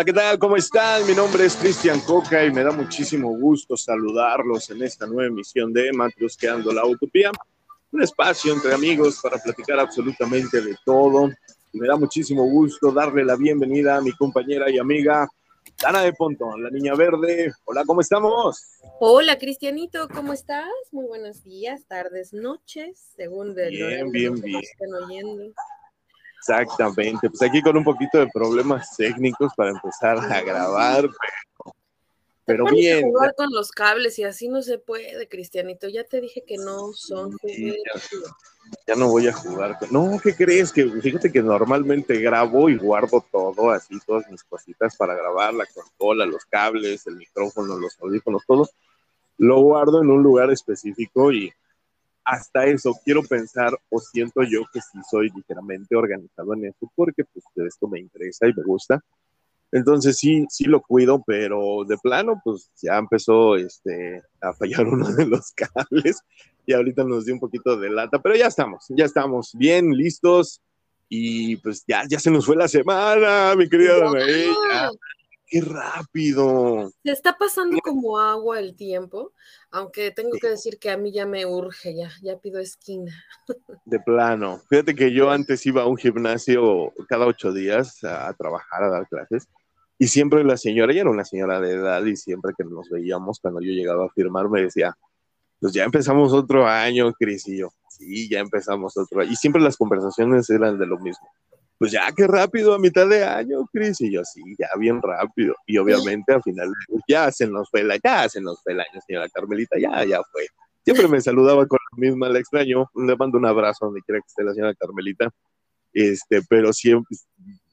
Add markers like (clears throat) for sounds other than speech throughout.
Hola, ¿qué tal? ¿Cómo están? Mi nombre es Cristian Coca y me da muchísimo gusto saludarlos en esta nueva emisión de Matrusqueando la Utopía, un espacio entre amigos para platicar absolutamente de todo. Y me da muchísimo gusto darle la bienvenida a mi compañera y amiga Dana de Pontón, la niña verde. Hola, ¿cómo estamos? Hola, Cristianito, ¿cómo estás? Muy buenos días, tardes, noches, según de bien, bien, bien. estén oyendo. Exactamente, pues aquí con un poquito de problemas técnicos para empezar a grabar, pero, pero bien. jugar con los cables y así no se puede, Cristianito. Ya te dije que no son ya, no voy a jugar. No, ¿qué crees? Que fíjate que normalmente grabo y guardo todo, así todas mis cositas para grabar, la consola, los cables, el micrófono, los audífonos, todo. Lo guardo en un lugar específico y hasta eso quiero pensar o siento yo que sí soy ligeramente organizado en eso porque pues esto me interesa y me gusta. Entonces sí, sí lo cuido, pero de plano pues ya empezó este, a fallar (laughs) uno de los cables y ahorita nos dio un poquito de lata, pero ya estamos, ya estamos bien listos y pues ya, ya se nos fue la semana, mi querida Danae qué rápido. Se está pasando como agua el tiempo, aunque tengo que decir que a mí ya me urge, ya, ya pido esquina. (laughs) De plano. Fíjate que yo antes iba a un gimnasio cada ocho días a, trabajar, a dar clases, y siempre la señora, ella era una señora de edad, y siempre que nos veíamos, cuando yo llegaba a firmar, me decía, pues ya empezamos otro año, Cris y yo. Sí, ya empezamos otro año. Y siempre las conversaciones eran de lo mismo pues ya qué rápido a mitad de año, Cris. Y yo, sí, ya bien rápido. Y obviamente al final, ya se nos fue el ya se nos fue el año, señora Carmelita, ya, ya fue. Siempre me saludaba con la misma, la extraño. Le mando un abrazo donde quiera que esté la señora Carmelita. Este, pero siempre,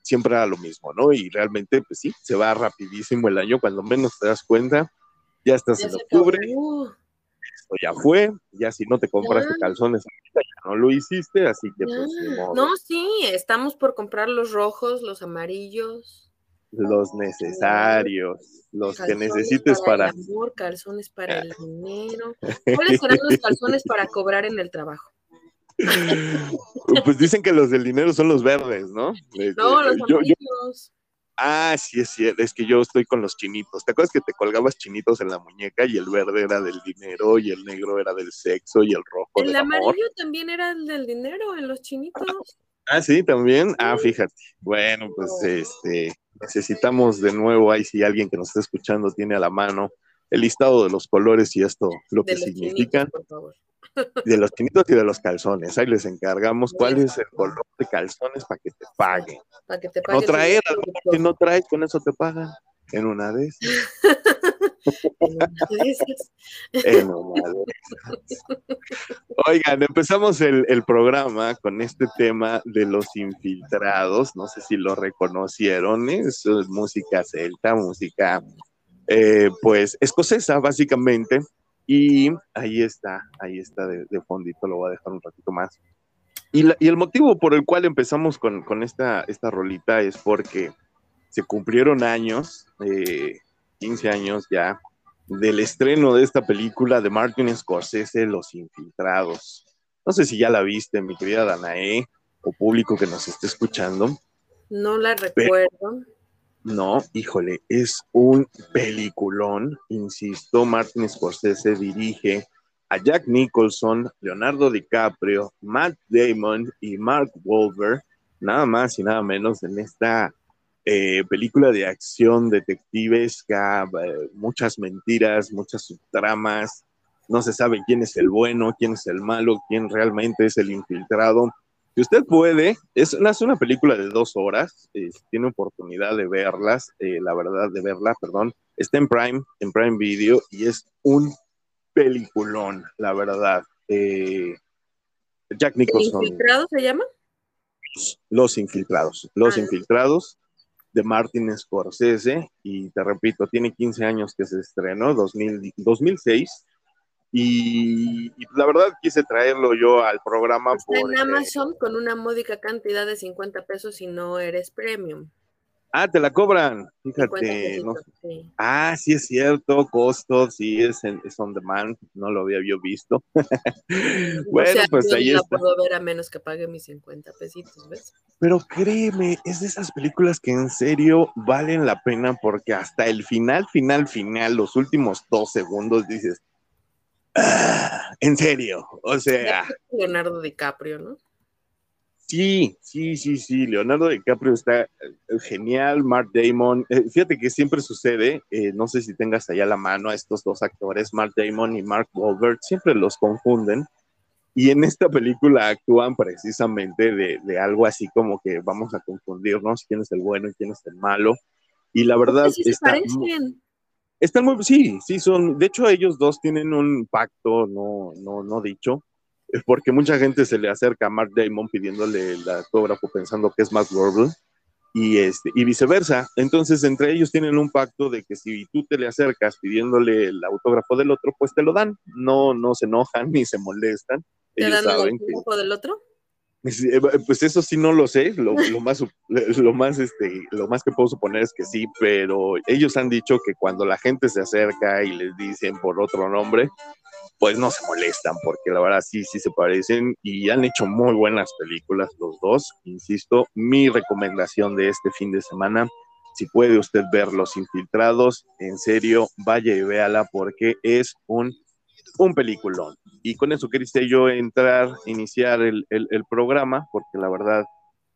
siempre era lo mismo, ¿no? Y realmente, pues sí, se va rapidísimo el año, cuando menos te das cuenta, ya estás en octubre ya fue, ya si no te compraste calzones, ya no lo hiciste, así que pues, No, sí, estamos por comprar los rojos, los amarillos. Los necesarios, los que necesites para... El amor, calzones para el (laughs) dinero. ¿Cuáles serán los calzones para cobrar en el trabajo? pues dicen que los del dinero son los verdes, ¿no? No, los amarillos. Ah, sí, es cierto, es que yo estoy con los chinitos. ¿Te acuerdas que te colgabas chinitos en la muñeca y el verde era del dinero y el negro era del sexo y el rojo el amarillo también era del dinero en los chinitos. (laughs) Ah, sí, también. Ah, fíjate. Bueno, pues este necesitamos de nuevo ahí si alguien que nos está escuchando tiene a la mano el listado de los colores y esto lo que significa de los chinitos y de los calzones. Ahí les encargamos cuál es el color de calzones para que te paguen. Para que te paguen. No traer, si no traes, con eso te pagan. (laughs) En una de esas. Oigan, empezamos el, el, programa con este tema de los infiltrados. No sé si lo reconocieron. Es música celta, música eh, pues escocesa, básicamente. Y ahí está, ahí está de, fondito, lo voy a dejar un ratito más. Y, el motivo por el cual empezamos con, esta, esta rolita es porque se cumplieron años, 15 eh, años ya, del estreno de esta película de Martin Scorsese, Los Infiltrados. No sé si ya la viste, mi querida Danae, o público que nos esté escuchando. No la recuerdo. No, híjole, es un peliculón, insisto, Martin Scorsese dirige a Jack Nicholson, Leonardo DiCaprio, Matt Damon y Mark Wahlberg, nada más y nada menos en esta eh, película de acción detectivesca, eh, muchas mentiras, muchas subtramas, no se sabe quién es el bueno, quién es el malo, quién realmente es el infiltrado. Si usted puede, es una, una película de dos horas, eh, tiene oportunidad de verlas, eh, la verdad, de verla, perdón, está en Prime, en Prime Video, y es un peliculón, la verdad. Eh, Jack Nicholson. ¿Infiltrados se llama? Los Infiltrados, Los ah. Infiltrados de Martin Scorsese, y te repito, tiene 15 años que se estrenó, 2000, 2006 y, la verdad quise traerlo yo al programa. Está en Amazon con una módica cantidad de 50 pesos si no eres premium. Ah, te la cobran. Fíjate. Ah, sí es cierto, costos, sí es, es on demand, no lo había yo visto. (laughs) bueno, pues ahí no está. puedo ver a menos que pague mis 50 pesitos, ¿ves? Pero créeme, es de esas películas que en serio valen la pena porque hasta el final, final, final, los últimos dos segundos dices, (sighs) en serio, o sea. Leonardo DiCaprio, ¿no? Sí, sí, sí, sí. Leonardo DiCaprio está eh, genial. Mark Damon. Eh, fíjate que siempre sucede. Eh, no sé si tengas allá la mano a estos dos actores, Mark Damon y Mark Wahlberg. Siempre los confunden. Y en esta película actúan precisamente de, algo así como que vamos a confundirnos quién es el bueno y quién es el malo. Y la verdad sí está, muy, están muy, sí, sí son. De hecho, ellos dos tienen un pacto no, no, no dicho porque mucha gente se le acerca a Mark Damon pidiéndole el autógrafo pensando que es Mark Wahlberg y, este, y viceversa. Entonces, entre ellos tienen un pacto de que si tú te le acercas pidiéndole el autógrafo del otro, pues te lo dan. No, no se enojan ni se molestan. ¿Te dan el autógrafo del otro? Eh, pues eso sí no lo sé, lo, más, (laughs) lo, más, este, lo más que puedo suponer es que sí, pero ellos han dicho que cuando la gente se acerca y les dicen por otro nombre, pues no se molestan, porque la verdad sí, sí se parecen y han hecho muy buenas películas los dos. Insisto, mi recomendación de este fin de semana, si puede usted ver Los Infiltrados, en serio, vaya y véala porque es un, un peliculón. Y con eso quería yo entrar, iniciar el, programa, porque la verdad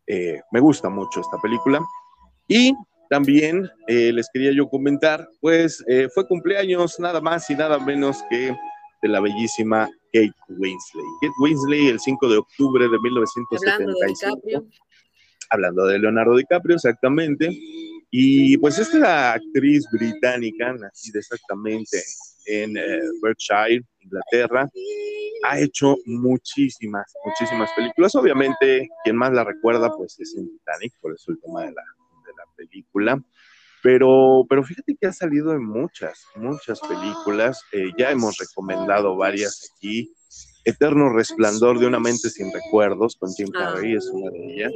eh, me gusta mucho esta película. Y también eh, les quería yo comentar, pues eh, fue cumpleaños nada más y nada menos que de la bellísima Kate Winslet. Kate Winslet el 5 de octubre de 1975. Hablando de, Leonardo DiCaprio, exactamente. Y pues esta la actriz británica, nacida exactamente en eh, Berkshire, Inglaterra, ha hecho muchísimas, muchísimas películas. Obviamente, quien más la recuerda, pues es en Titanic, por eso el tema de la, de la película. Pero, pero fíjate que ha salido en muchas, muchas películas. Eh, ya hemos recomendado varias aquí. Eterno Resplandor de una mente sin recuerdos, con Jim ah, Carrey es una de ellas.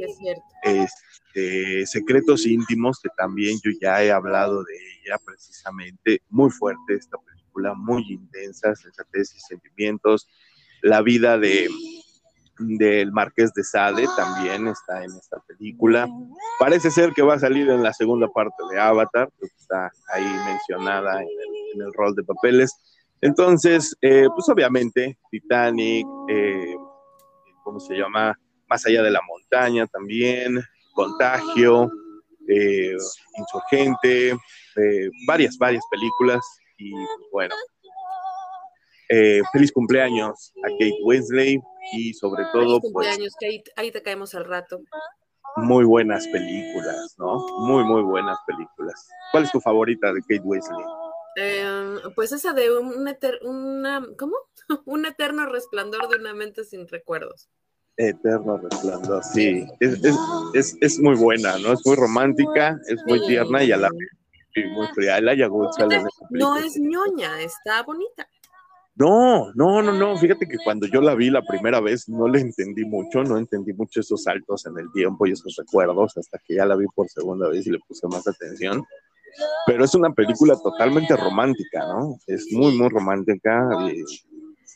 Este, Secretos íntimos, que también yo ya he hablado de ella precisamente. Muy fuerte esta película, muy intensa, sensatez y sentimientos. La vida de, del Marqués de Sade también está en esta película. Parece ser que va a salir en la segunda parte de Avatar, está ahí mencionada en el, rol de papeles. Entonces, eh, pues obviamente, Titanic, eh, ¿cómo se llama? Más allá de la montaña también, Contagio, eh, Insurgente, varias, varias películas. Y pues, bueno, feliz cumpleaños a Kate Wesley y sobre todo, pues, Kate. Ahí te caemos al rato. Muy buenas películas, ¿no? Muy, muy buenas películas. ¿Cuál es tu favorita de Kate Wesley? Em, pues esa de un una, ¿cómo? (laughs) un eterno resplandor de una mente sin recuerdos. Eterno resplandor, sí. Es, es, es, muy buena, ¿no? Es muy romántica, es muy tierna y a la vez muy fría. No es ñoña, está bonita. No, no, no, no. Fíjate que cuando yo la vi la primera vez no le entendí mucho, no entendí mucho esos saltos en el tiempo y esos recuerdos hasta que ya la vi por segunda vez y le puse más atención. Pero es una película totalmente romántica, ¿no? Es muy, muy romántica. Y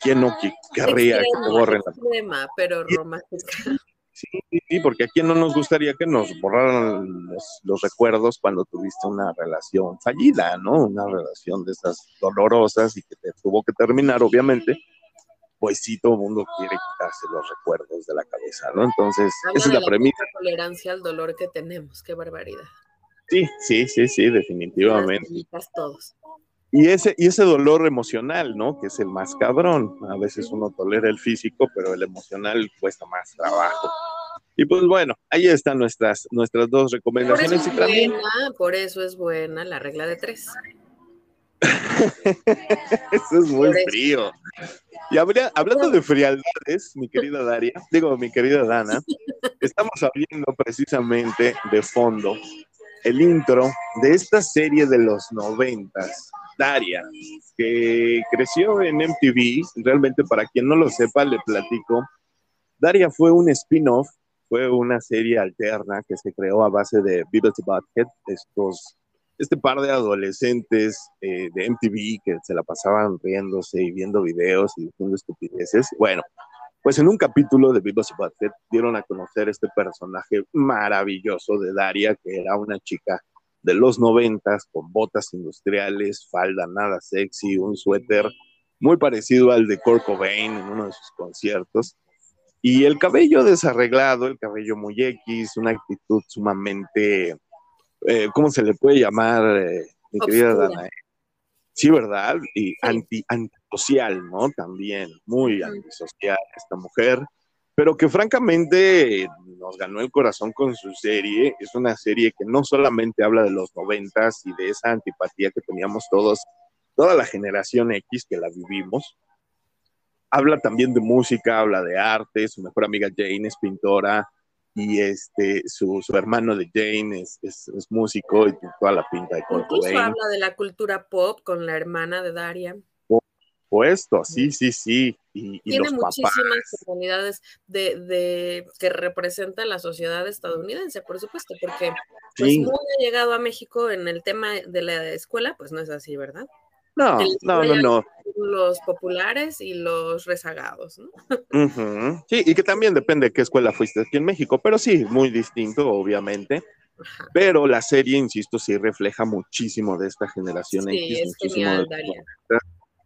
¿Quién no querría que te borren la pero romántica. Sí, sí, porque a quién no nos gustaría que nos borraran los, recuerdos cuando tuviste una relación fallida, ¿no? Una relación de esas dolorosas y que te tuvo que terminar, obviamente. Pues sí, todo el mundo quiere quitarse los recuerdos de la cabeza, ¿no? Entonces, esa es la, la premisa. tolerancia al dolor que tenemos, qué barbaridad. Sí, sí, sí, sí, definitivamente. Todos. Y ese, y ese dolor emocional, ¿no? Que es el más cabrón. A veces uno tolera el físico, pero el emocional cuesta más trabajo. Y pues bueno, ahí están nuestras, nuestras dos recomendaciones. Por eso, es buena, por eso es buena la regla de tres. (laughs) eso es muy frío. Y hablando de frialdades, mi querida Daria, digo, mi querida Dana, (laughs) estamos hablando precisamente de fondo el intro de esta serie de los noventas Daria, que creció en MTV. Realmente, para quien no lo sepa, le platico. Daria fue un spin-off fue una serie alterna que se creó a base de Beavis y Butthead, estos, este par de adolescentes eh, de MTV que se la pasaban riéndose y viendo videos y diciendo estupideces. Bueno, pues en un capítulo de Beavis y Butthead dieron a conocer este personaje maravilloso de Daria, que era una chica de los noventas con botas industriales, falda nada sexy, un suéter muy parecido al de Kurt Cobain en uno de sus conciertos. Y el cabello desarreglado, el cabello muy X, una actitud sumamente, eh, ¿cómo se le puede llamar, eh, mi querida Dana? Sí, ¿verdad? Y Anti, antisocial, ¿no? También, muy antisocial esta mujer, pero que francamente nos ganó el corazón con su serie. Es una serie que no solamente habla de los noventas y de esa antipatía que teníamos todos toda la generación X que la vivimos. Habla también de música, habla de arte, su mejor amiga Jane es pintora y este, su, su hermano de Jane es, es, músico y toda la pinta de Incluso habla de la cultura pop con la hermana de Daria. Puesto, sí, sí, sí. Y, Tiene muchísimas comunidades de, de, que representan la sociedad estadounidense, por supuesto, porque pues, no ha llegado a México en el tema de la escuela, pues no es así, ¿verdad? No, no, no, no. Los populares y los rezagados, ¿no? Sí, y que también depende de qué escuela fuiste aquí en México, pero sí, muy distinto, obviamente. Pero la serie, insisto, sí refleja muchísimo de esta generación sí, Es genial, Daria.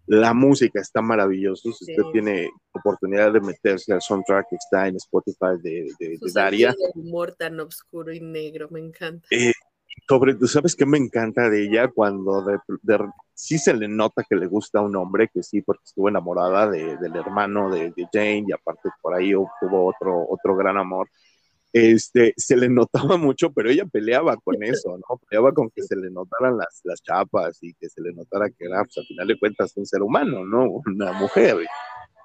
La música está maravillosa. Si usted tiene oportunidad de meterse al soundtrack que está en Spotify de, de, Daria. El humor tan oscuro y negro, me encanta. Eh, sobre, ¿tú sabes qué me encanta de ella? Cuando de, sí se le nota que le gusta a un hombre, que sí, porque estuvo enamorada del hermano de, Jane y aparte por ahí tuvo otro, otro gran amor. Este, se le notaba (laughs) mucho, pero ella peleaba con eso, ¿no? Peleaba con que se le notaran las, las chapas y que se le notara que era, pues, al final de cuentas, un ser humano, ¿no? Una mujer.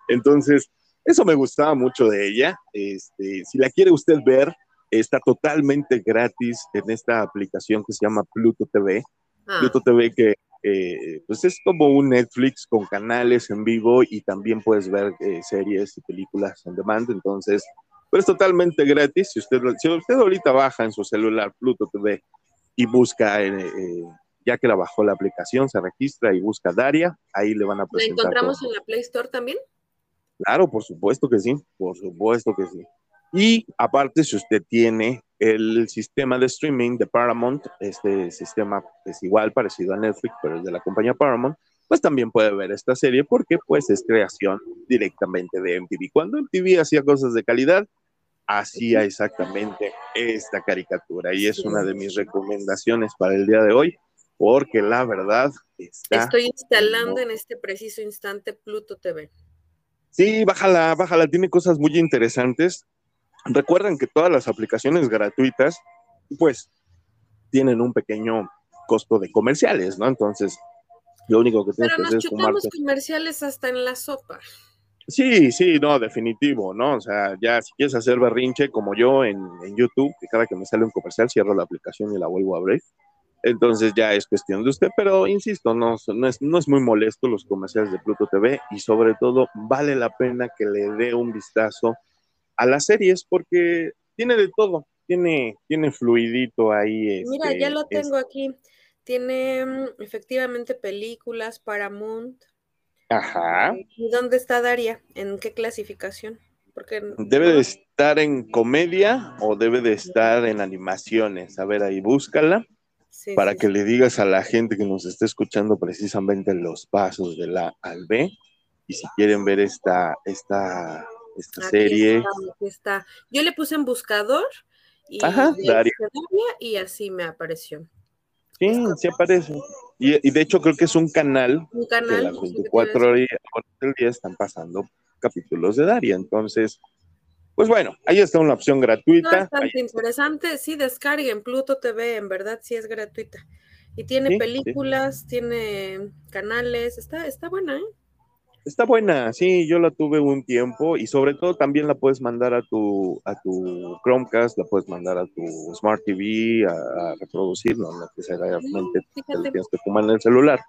Entonces, eso me gustaba mucho de ella. Este, si la quiere usted ver, está totalmente gratis en esta aplicación que se llama Pluto TV. Ah. Pluto TV que eh, pues es como un Netflix con canales en vivo y también puedes ver eh, series y películas on demand. Entonces, pues es totalmente gratis. Si usted, si usted ahorita baja en su celular Pluto TV y busca, eh, ya que la bajó la aplicación, se registra y busca Daria, ahí le van a presentar. ¿La encontramos en la Play Store también? Claro, por supuesto que sí, por supuesto que sí. Y aparte, si usted tiene el sistema de streaming de Paramount, este sistema es igual, parecido a Netflix, pero es de la compañía Paramount, pues también puede ver esta serie porque pues es creación directamente de MTV. Cuando MTV hacía cosas de calidad, hacía exactamente esta caricatura y es una de mis recomendaciones para el día de hoy porque la verdad está... Estoy instalando en este preciso instante Pluto TV. Sí, bájala, bájala, tiene cosas muy interesantes. Recuerden que todas las aplicaciones gratuitas, pues, tienen un pequeño costo de comerciales, ¿no? Entonces, lo único que tienes que hacer es fumarte. comerciales hasta en la sopa. Sí, sí, no, definitivo, ¿no? O sea, ya si quieres hacer berrinche como yo en, YouTube, que cada que me sale un comercial cierro la aplicación y la vuelvo a abrir. Entonces ya es cuestión de usted, pero insisto, no, no, es, no es muy molesto los comerciales de Pluto TV y sobre todo vale la pena que le dé un vistazo a las series porque tiene de todo, tiene, tiene fluidito ahí. Mira, ya este, lo tengo aquí. Tiene mm, efectivamente películas, Paramount. Ajá. ¿Y dónde está Daria? ¿En qué clasificación? Porque debe de estar en comedia o debe de estar en animaciones. A ver, ahí búscala para que le digas a la gente que nos está escuchando precisamente los pasos de la al B. Y si quieren ver esta, esta esta serie. Está, Yo le puse en buscador y, y así me apareció. Sí, sí aparece. Y, de hecho creo que es un canal, un canal que las 24 horas del día están pasando capítulos de Daria. Entonces, pues bueno, ahí está una opción gratuita. bastante interesante. Sí, descarguen Pluto TV, en verdad sí es gratuita. Y tiene películas, tiene canales, está, está buena, ¿eh? Está buena, sí, yo la tuve un tiempo y sobre todo también la puedes mandar a tu, a tu Chromecast, la puedes mandar a tu Smart TV a, reproducir, no necesariamente te tienes que fumar en el celular.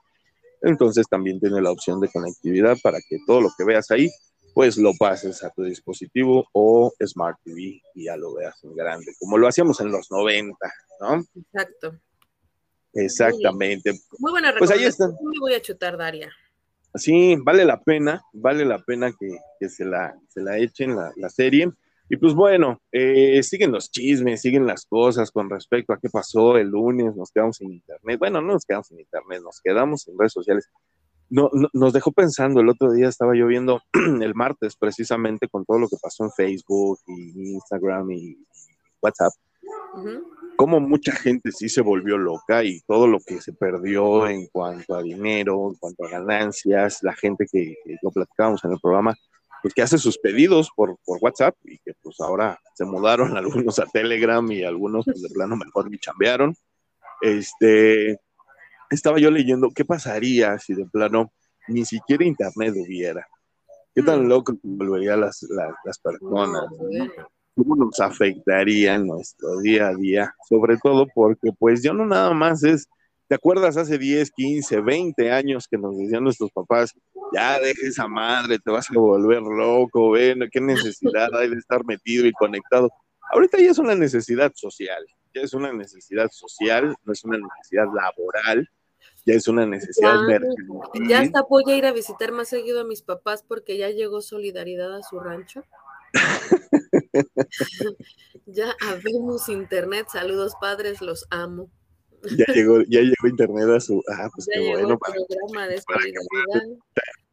Entonces también tiene la opción de conectividad para que todo lo que veas ahí pues lo pases a tu dispositivo o Smart TV y ya lo veas en grande, como lo hacíamos en los 90, ¿no? Exacto. Exactamente. Muy, buena Pues ahí está. Me voy a chutar, Daria. Sí, vale la pena, vale la pena que, se, la, se la echen la, la serie. Y pues bueno, eh, siguen los chismes, siguen las cosas con respecto a qué pasó el lunes, nos quedamos sin internet. Bueno, no nos quedamos sin internet, nos quedamos en redes sociales. No, nos dejó pensando, el otro día estaba yo viendo (clears throat) el martes precisamente con todo lo que pasó en Facebook y Instagram y WhatsApp, como mucha gente sí se volvió loca y todo lo que se perdió en cuanto a dinero, en cuanto a ganancias, la gente que, que lo platicábamos en el programa, pues que hace sus pedidos por, por WhatsApp y que pues ahora se mudaron (laughs) algunos a Telegram y algunos pues, de plano mejor ni chambearon. Este, estaba yo leyendo qué pasaría si de plano ni siquiera internet hubiera. ¿Qué tan mm. loco volverían las, las, personas? ¿Cómo nos afectaría en nuestro día a día? Sobre todo porque pues yo no nada más es ¿Te acuerdas hace 10, 15, 20 años que nos decían nuestros papás, ya deja esa madre, te vas a volver loco, ven, qué necesidad hay de estar metido y conectado? Ahorita ya es una necesidad social, ya es una necesidad social, no es una necesidad laboral, ya es una necesidad ya, Ya hasta voy a ir a visitar más seguido a mis papás porque ya llegó solidaridad a su rancho. (laughs) (laughs) ya habemos internet, saludos padres, los amo ya llegó, ya llegó internet a su. Ah, pues qué bueno. Para, programa de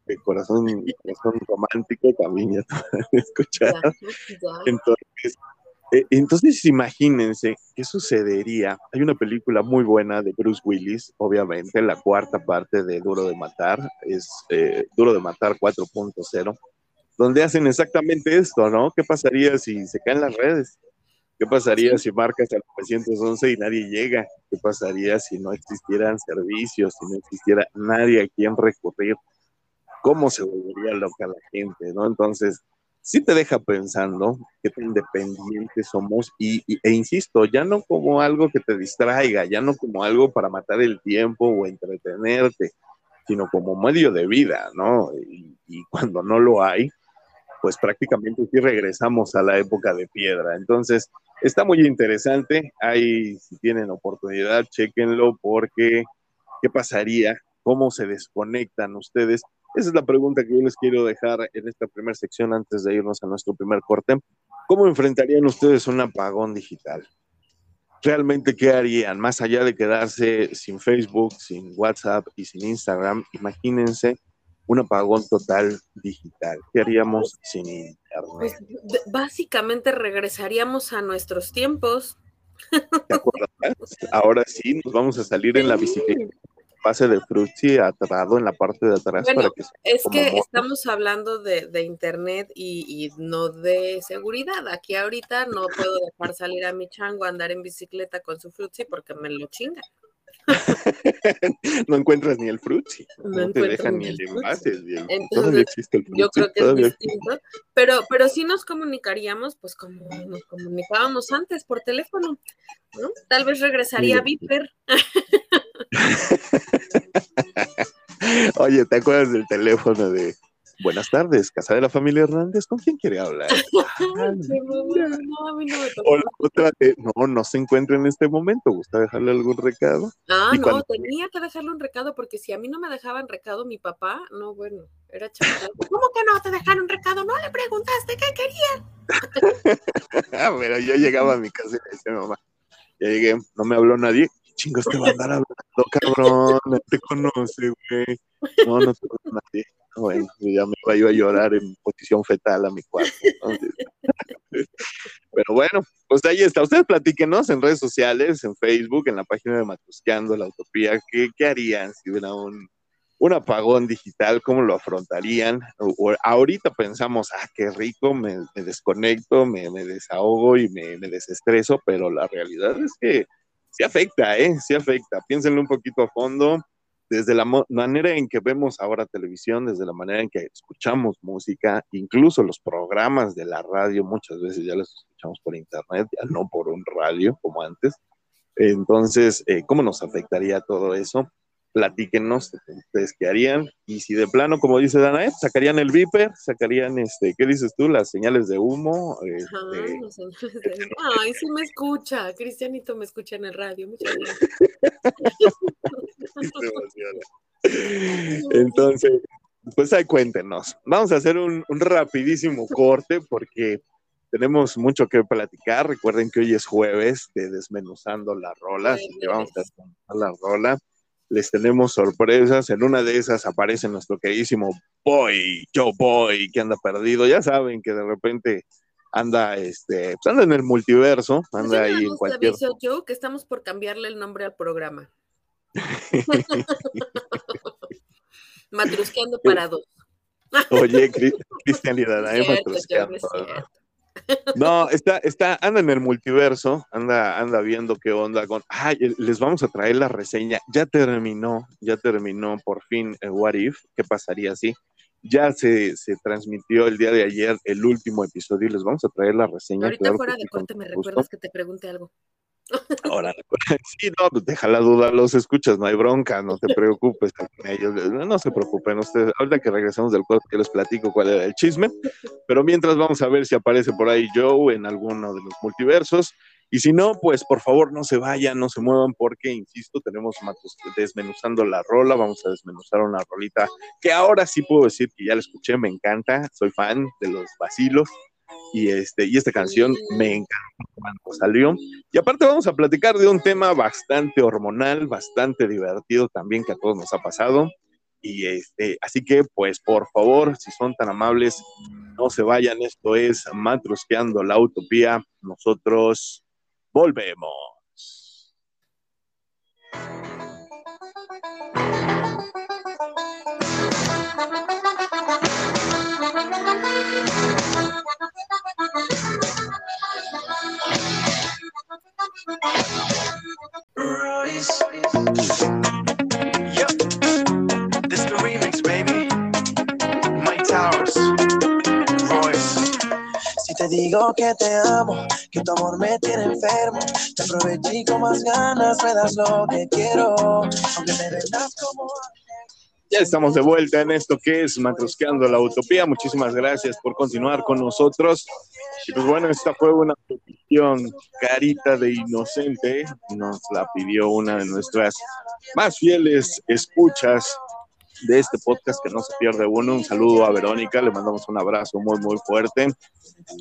de corazón, corazón romántico también ya (laughs) escuchado. Entonces, eh, entonces, imagínense qué sucedería. Hay una película muy buena de Bruce Willis, obviamente, la cuarta parte de Duro de Matar, es eh, Duro de Matar 4.0, donde hacen exactamente esto, ¿no? ¿Qué pasaría si se caen las redes? ¿Qué pasaría si marcas al 911 y nadie llega? ¿Qué pasaría si no existieran servicios, si no existiera nadie a quien recurrir? ¿Cómo se volvería loca la gente? ¿no? Entonces, sí te deja pensando qué tan independientes somos y, e insisto, ya no como algo que te distraiga, ya no como algo para matar el tiempo o entretenerte, sino como medio de vida, ¿no? Y, y cuando no lo hay, pues prácticamente sí regresamos a la época de piedra. Entonces, Está muy interesante. Ahí, si tienen oportunidad, chequenlo porque ¿qué pasaría? ¿Cómo se desconectan ustedes? Esa es la pregunta que yo les quiero dejar en esta primera sección antes de irnos a nuestro primer corte. ¿Cómo enfrentarían ustedes un apagón digital? ¿Realmente qué harían? Más allá de quedarse sin Facebook, sin WhatsApp y sin Instagram, imagínense un apagón total digital. ¿Qué haríamos sin internet? Pues, básicamente regresaríamos a nuestros tiempos. ¿Te acuerdas? Ahora sí, nos vamos a salir en la bicicleta pase de Fruitsy atrado en la parte de atrás para que es que estamos hablando de, internet y, no de seguridad. Aquí ahorita no puedo dejar salir a mi chango a andar en bicicleta con su Fruitsy porque me lo chinga. (laughs) no encuentras ni el frutzi, no, te dejan ni el envase. todavía existe el frutzi, Yo creo que es distinto, pero, pero sí nos comunicaríamos, pues como nos comunicábamos antes por teléfono, ¿no? Tal vez regresaría Viper. (laughs) Oye, ¿te acuerdas del teléfono de Buenas tardes, casa de la familia Hernández, ¿con quién quiere hablar? no, no, se encuentra en este momento, ¿gusta dejarle algún recado? Ah, no, tenía que dejarle un recado, porque si a mí no me dejaban recado mi papá, no, bueno, era chaval. (laughs) ¿Cómo que no te dejaron recado? No le preguntaste qué quería. (laughs) ah, pero yo llegaba a mi casa y le decía, mamá, ya llegué, no me habló nadie, chingos te va a andar hablando, cabrón, te conoce, güey. No, no te conoce nadie. Bueno, ya me iba a llorar en posición fetal a mi cuarto. (laughs) Pero bueno, pues ahí está. Ustedes platíquenos en redes sociales, en Facebook, en la página de Matusqueando la Utopía, ¿qué, harían si hubiera un, un apagón digital? ¿Cómo lo afrontarían? ahorita pensamos, ah, qué rico, me, desconecto, me, me, desahogo y me, me desestreso, pero la realidad es que sí afecta, ¿eh? Sí afecta. Piénsenlo un poquito a fondo desde la manera en que vemos ahora televisión, desde la manera en que escuchamos música, incluso los programas de la radio, muchas veces ya los escuchamos por internet, ya no por un radio como antes. Entonces, eh, ¿cómo nos afectaría todo eso? Platíquenos ustedes qué harían. Y si de plano, como dice Danae, sacarían el Viper, sacarían, este, ¿qué dices tú? Las señales de humo. Este... las señales de humo. Ay, sí me escucha. Cristianito me escucha en el radio. Muchas gracias. (laughs) Entonces, pues ahí cuéntenos. Vamos a hacer un, un rapidísimo corte porque tenemos mucho que platicar. Recuerden que hoy es jueves de Desmenuzando la Rola, así que vamos a desmenuzar la rola. Les tenemos sorpresas. En una de esas aparece nuestro queridísimo Boy, Joe Boy, que anda perdido. Ya saben que de repente anda, este, pues anda en el multiverso, pues anda ahí en cualquier. Aviso, Joe, que estamos por cambiarle el nombre al programa. (laughs) Matrusqueando para dos. Oye, Cristianidad, ¿eh? Matrusqueando. No, está, está, anda en el multiverso, anda, anda viendo qué onda con. Ay, les vamos a traer la reseña. Ya terminó, ya terminó por fin eh, What If. ¿Qué pasaría si? Ya se, se, transmitió el día de ayer el último episodio y les vamos a traer la reseña. Ahorita fuera de corte me recuerdas que te pregunte algo. Ahora, (laughs) sí, no, pues deja la duda, los escuchas, no hay bronca, no te preocupes, (laughs) no se preocupen ustedes, ahorita que regresemos del cuarto que les platico cuál era el chisme, pero mientras vamos a ver si aparece por ahí Joe en alguno de los multiversos, y si no, pues por favor no se vayan, no se muevan, porque, insisto, tenemos desmenuzando la rola, vamos a desmenuzar una rolita que ahora sí puedo decir que ya la escuché, me encanta, soy fan de los vacilos, y, este, y esta canción me encantó cuando salió. Y aparte vamos a platicar de un tema bastante hormonal, bastante divertido también que a todos nos ha pasado. Y este, así que, pues, por favor, si son tan amables, no se vayan. Esto es Matrosqueando la Utopía. Nosotros volvemos. Te digo que te amo, que tu amor me tiene enfermo, te aproveché con más ganas, me das lo que quiero, aunque me vendas como ya estamos de vuelta en esto que es Matrosqueando la Utopía. Muchísimas gracias por continuar con nosotros. Y pues bueno, esta fue una petición carita de inocente. Nos la pidió una de nuestras más fieles escuchas de este podcast que no se pierde uno. Un saludo a Verónica, le mandamos un abrazo muy, muy fuerte.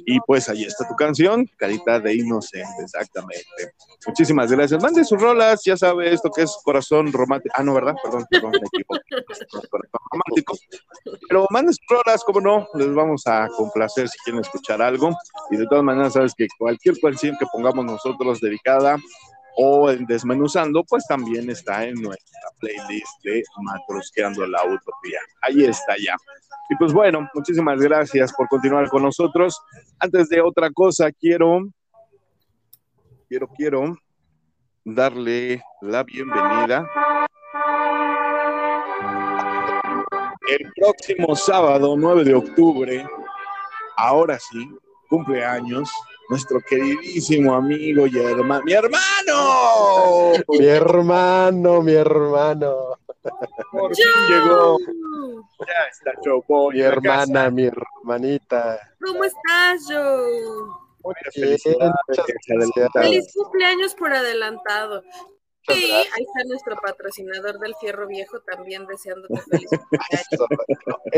Y pues ahí está tu canción, Carita de Inocente, exactamente. Muchísimas gracias. Mande sus rolas, ya sabe esto que es corazón romántico. Ah, no, ¿verdad? Perdón, perdón, me equivoqué. Corazón romántico. Pero mande sus rolas, como no, les vamos a complacer si quieren escuchar algo. Y de todas maneras, sabes que cualquier canción que pongamos nosotros dedicada o en Desmenuzando, pues también está en nuestra playlist de Matrosqueando la Utopía. Ahí está ya. Y pues bueno, muchísimas gracias por continuar con nosotros. Antes de otra cosa, quiero, quiero, quiero darle la bienvenida. El próximo sábado, 9 de octubre, ahora sí, cumpleaños nuestro queridísimo amigo y hermano, mi hermano, mi hermano, mi hermano. Por fin llegó. Ya está Joe Mi hermana, mi hermanita. ¿Cómo estás, Joe? Feliz cumpleaños por adelantado. Sí, ahí está nuestro patrocinador del Fierro Viejo también deseándote (laughs) feliz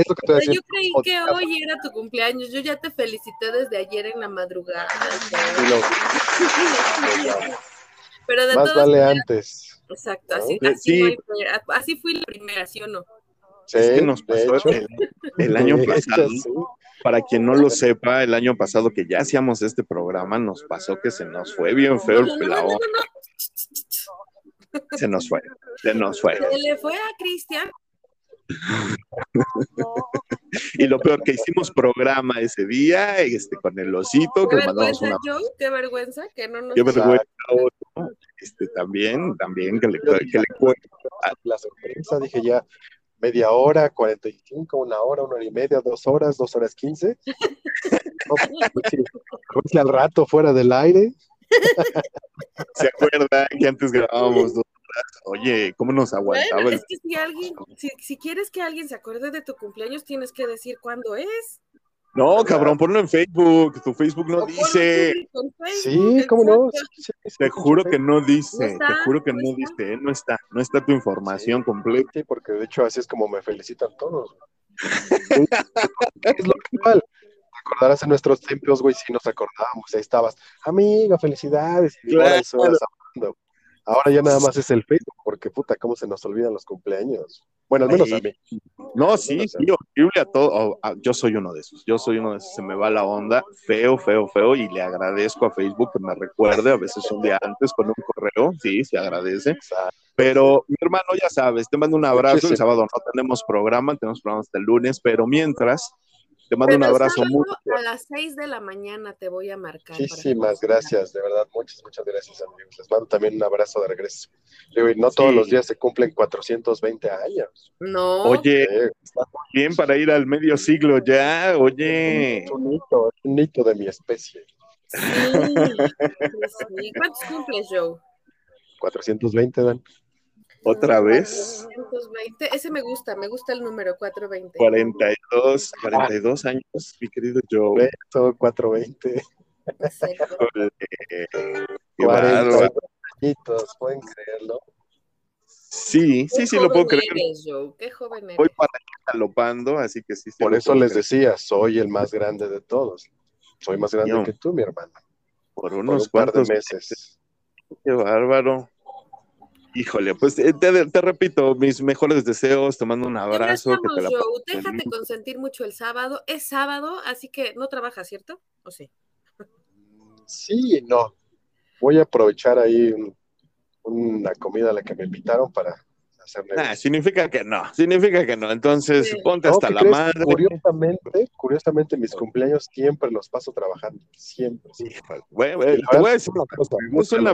cumpleaños. yo creí que hoy era tu cumpleaños. Yo ya te felicité desde ayer en la madrugada. (laughs) Pero de Más vale antes. Exacto, así, así, así, fui la primera, ¿sí o no? Sí, es que nos pasó el, año pasado. Para quien no lo sepa, el año pasado que ya hacíamos este programa, nos pasó que se nos fue bien feo el pelado. Se nos fue, se nos fue. Se le fue a Cristian. y lo peor que hicimos programa ese día, este, con el osito, que mandamos una. qué vergüenza, que no nos. Qué vergüenza, este, también, también, que le, que le La sorpresa, dije ya, media hora, 45, una hora, una hora y media, dos horas, dos horas quince. (laughs) no, al rato fuera del aire. (laughs) ¿Se acuerdan que antes grabábamos dos Oye, ¿cómo nos aguantaba? Bueno, es que si alguien, si, si quieres que alguien se acuerde de tu cumpleaños, tienes que decir cuándo es. No, cabrón, ponlo en Facebook. Tu Facebook no dice. sí, ¿cómo no? te juro que no dice. te juro que no, dice. No está. No está tu información completa. Sí, porque de hecho así es como me felicitan todos. (laughs) es lo que acordarás en nuestros templos, güey, si nos acordábamos, ahí estabas, amigo, felicidades, y ahora, ya nada más es el Facebook, porque puta, cómo se nos olvidan los cumpleaños. Bueno, al menos a mí. No, sí, sí, horrible a todo. yo soy uno de esos. Yo soy uno de esos. Se me va la onda, feo, feo, feo. Y le agradezco a Facebook que me recuerde, a veces un día antes con un correo. Sí, se agradece. Pero mi hermano, ya sabes, te mando un abrazo. El sábado no tenemos programa, tenemos programa hasta el lunes. Pero mientras, te mando un abrazo mucho. A las 6 de la mañana te voy a marcar. Muchísimas gracias, de verdad, muchas, muchas gracias, amigos. Les mando también un abrazo de regreso. no todos los días se cumplen 420 años. No. Oye, está bien para ir al medio siglo ya, oye. Es un hito, es un hito de mi especie. Sí. ¿Cuántos cumples, Joe? 420, Dan. ¿Otra vez? 420, ese me gusta, me gusta el número 420. 42, 42 años, mi querido Joe. Eso, 420. Qué bárbaro. añitos, ¿pueden creerlo? Sí, sí, sí, lo puedo creer. Joe. Qué joven eres. Voy para allá galopando, así que sí. Por eso les decía, soy el más grande de todos. Soy más grande que tú, mi hermano. Por unos cuantos meses. Qué bárbaro. Híjole, pues eh, te, repito, mis mejores deseos, te mando un abrazo. Déjate consentir mucho el sábado. Es sábado, así que no trabajas, ¿cierto? ¿O sí? Sí y no. Voy a aprovechar ahí una comida a la que me invitaron para hacerle. Ah, significa que no, significa que no. Entonces, ponte hasta la madre. Curiosamente, curiosamente, mis cumpleaños siempre los paso trabajando. Siempre. Bueno, te voy a decir una cosa. No es una,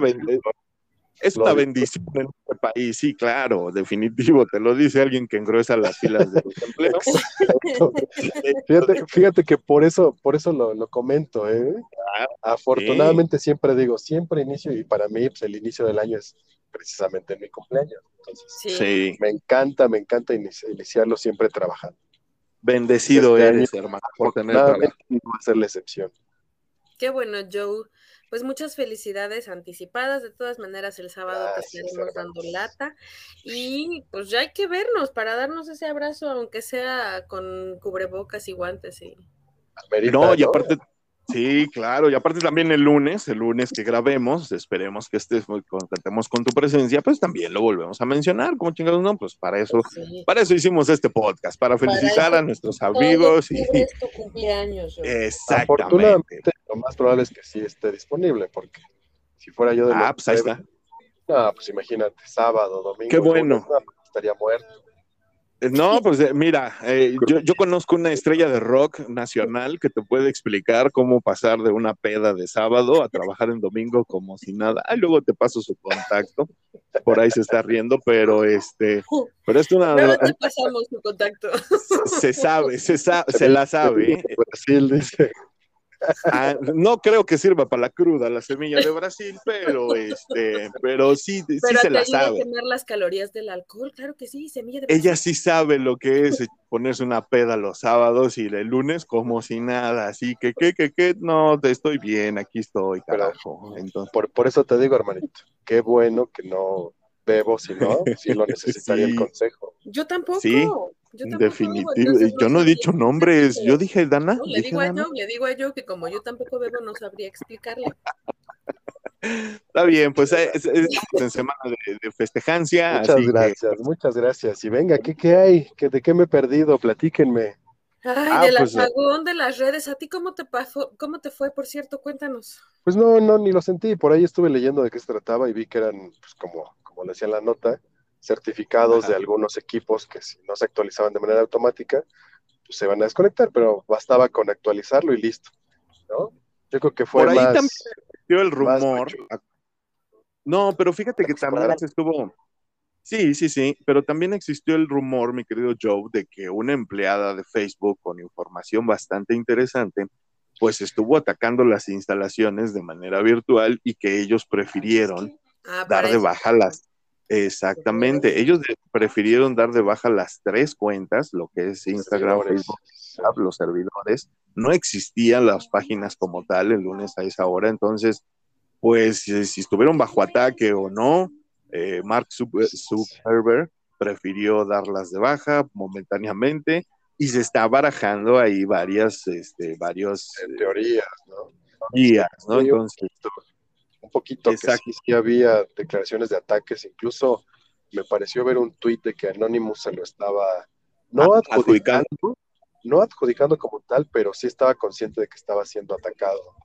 es una bendición en este país, sí, claro, definitivo, te lo dice alguien que engruesa las filas de los empleos. fíjate, fíjate, que por eso, por eso lo, comento, ¿eh? Afortunadamente siempre digo, siempre inicio, y para mí pues, el inicio del año es precisamente mi cumpleaños. Entonces, sí. me encanta, me encanta iniciarlo siempre trabajando. Bendecido este eres, hermano, por tener No va a ser la excepción. Qué bueno, Joe pues muchas felicidades anticipadas. De todas maneras, el sábado te estaremos dando lata. Y pues ya hay que vernos para darnos ese abrazo, aunque sea con cubrebocas y guantes. Y... no, y aparte, Sí, claro, y aparte también el lunes, el lunes que grabemos, esperemos que estés muy contentemos con tu presencia, pues también lo volvemos a mencionar, como chingados no, pues para eso, para eso hicimos este podcast, para felicitar a nuestros amigos y tu cumpleaños. Exactamente. Afortunadamente, lo más probable es que sí esté disponible, porque si fuera yo de Ah, pues ahí está. No, pues imagínate, sábado, domingo. Qué bueno. estaría muerto. Eh, no, pues eh, mira, eh, yo, conozco una estrella de rock nacional que te puede explicar cómo pasar de una peda de sábado a trabajar en domingo como si nada. Ah, luego te paso su contacto. Por ahí se está riendo, pero este, pero es una. Luego te pasamos su contacto. Se sabe, se sabe, (laughs) se la sabe. Brasil dice. Ah, no creo que sirva para la cruda la semilla de Brasil, pero este, pero sí, sí se la sabe. A las calorías del alcohol, claro que sí, semilla de Brasil. Ella sí sabe lo que es ponerse una peda los sábados y el lunes como si nada, así que qué, qué, qué, no, te estoy bien, aquí estoy, carajo. Entonces, por, por eso te digo, hermanito, qué bueno que no bebo, si no, si lo (laughs) necesitaría el consejo. Yo tampoco. Sí, definitivo. Yo no he dicho nombres, yo dije Dana. le, digo a Joe, le digo a Joe que como yo tampoco bebo, no sabría explicarle. Está bien, pues es, en semana de, festejancia. Muchas gracias, muchas gracias. Y venga, ¿qué, qué hay? ¿Qué, ¿De qué me he perdido? Platíquenme. Ay, ah, del pues, apagón de las redes. ¿A ti cómo te pasó, cómo te fue, por cierto? Cuéntanos. Pues no, no, ni lo sentí. Por ahí estuve leyendo de qué se trataba y vi que eran, pues como, como le decía la nota, certificados de algunos equipos que si no se actualizaban de manera automática, pues se van a desconectar, pero bastaba con actualizarlo y listo, ¿no? Yo creo que fue Por ahí más, también existió el rumor. No, pero fíjate que también estuvo... Sí, sí, sí, pero también existió el rumor, mi querido Joe, de que una empleada de Facebook con información bastante interesante, pues estuvo atacando las instalaciones de manera virtual y que ellos prefirieron ah, dar de baja las Exactamente. Ellos prefirieron dar de baja las tres cuentas, lo que es Instagram, Facebook, los servidores. No existían las páginas como tal el lunes a esa hora. Entonces, pues si estuvieron bajo ataque o no, eh, Mark Zuckerberg prefirió darlas de baja momentáneamente y se está barajando ahí varias, este, varios teorías, ¿no? Teorías, ¿no? Entonces, un poquito que sí, había declaraciones de ataques, incluso me pareció ver un tuit de que Anonymous se lo estaba no adjudicando, no adjudicando como tal, pero sí estaba consciente de que estaba siendo atacado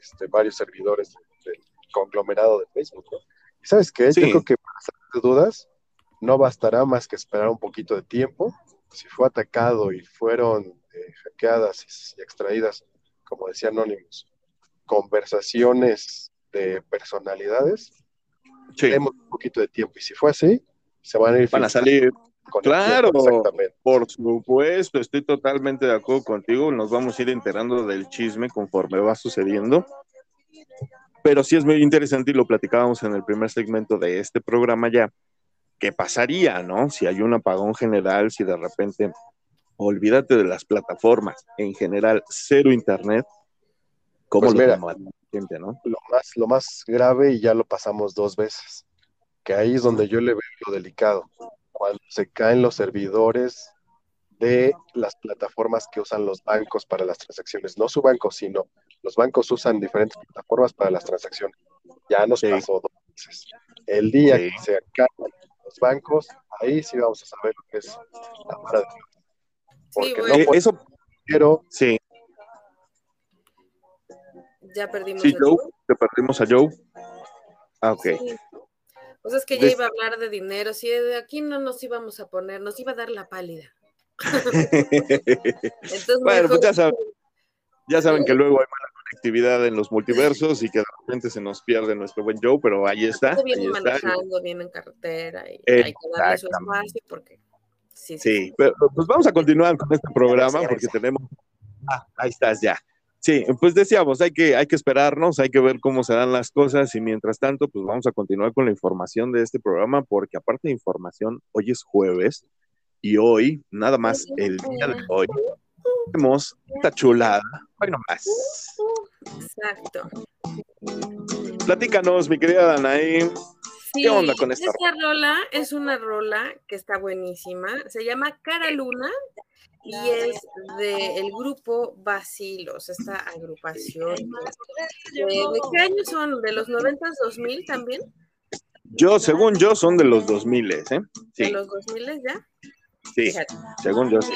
este, varios servidores del conglomerado de Facebook, ¿no? Y sabes qué, yo creo que para dudas no bastará más que esperar un poquito de tiempo. Si fue atacado y fueron eh, hackeadas y extraídas, como decía Anonymous, conversaciones de personalidades, tenemos un poquito de tiempo. Y si fue así, se van a ir. Van a salir. Claro, por supuesto, estoy totalmente de acuerdo contigo. Nos vamos a ir enterando del chisme conforme va sucediendo. Pero sí es muy interesante y lo platicábamos en el primer segmento de este programa ya. ¿Qué pasaría, no? Si hay un apagón general, si de repente, olvídate de las plataformas, en general, cero internet, ¿cómo pues lo lo más, lo más grave, y ya lo pasamos dos veces, que ahí es donde yo le veo lo delicado, cuando se caen los servidores de las plataformas que usan los bancos para las transacciones, no su banco, sino los bancos usan diferentes plataformas para las transacciones. Ya nos pasó dos veces. El día que se caen los bancos, ahí sí vamos a saber lo que es la hora de Porque no eso, pero sí. Ya perdimos a Joe. Ya perdimos a Joe. Ah, ok. Pues es que ya iba a hablar de dinero. Si de aquí no nos íbamos a poner, nos iba a dar la pálida. (laughs) Entonces, bueno, pues ya saben, ya saben que luego hay mala conectividad en los multiversos y que de repente se nos pierde nuestro buen Joe, pero ahí está. Viene manejando, viene en carretera y hay que darle su espacio porque. Sí, sí, pero pues vamos a continuar con este programa porque tenemos. Ah, ahí estás ya. Sí, pues decíamos, hay que, hay que esperarnos, hay que ver cómo se dan las cosas y mientras tanto, pues vamos a continuar con la información de este programa porque aparte de información, hoy es jueves y hoy, nada más el día de hoy, tenemos esta chulada, hoy más. Exacto. Platícanos, mi querida Danae. ¿Qué onda con esta, esta rola? Es una rola que está buenísima. Se llama Cara Luna y es del grupo Basilos, esta agrupación. ¿De, qué años son? ¿De los 90 2000 también? Yo, según yo, son de los 2000, ¿eh? Sí. ¿De los 2000 ya? Sí, según yo sí.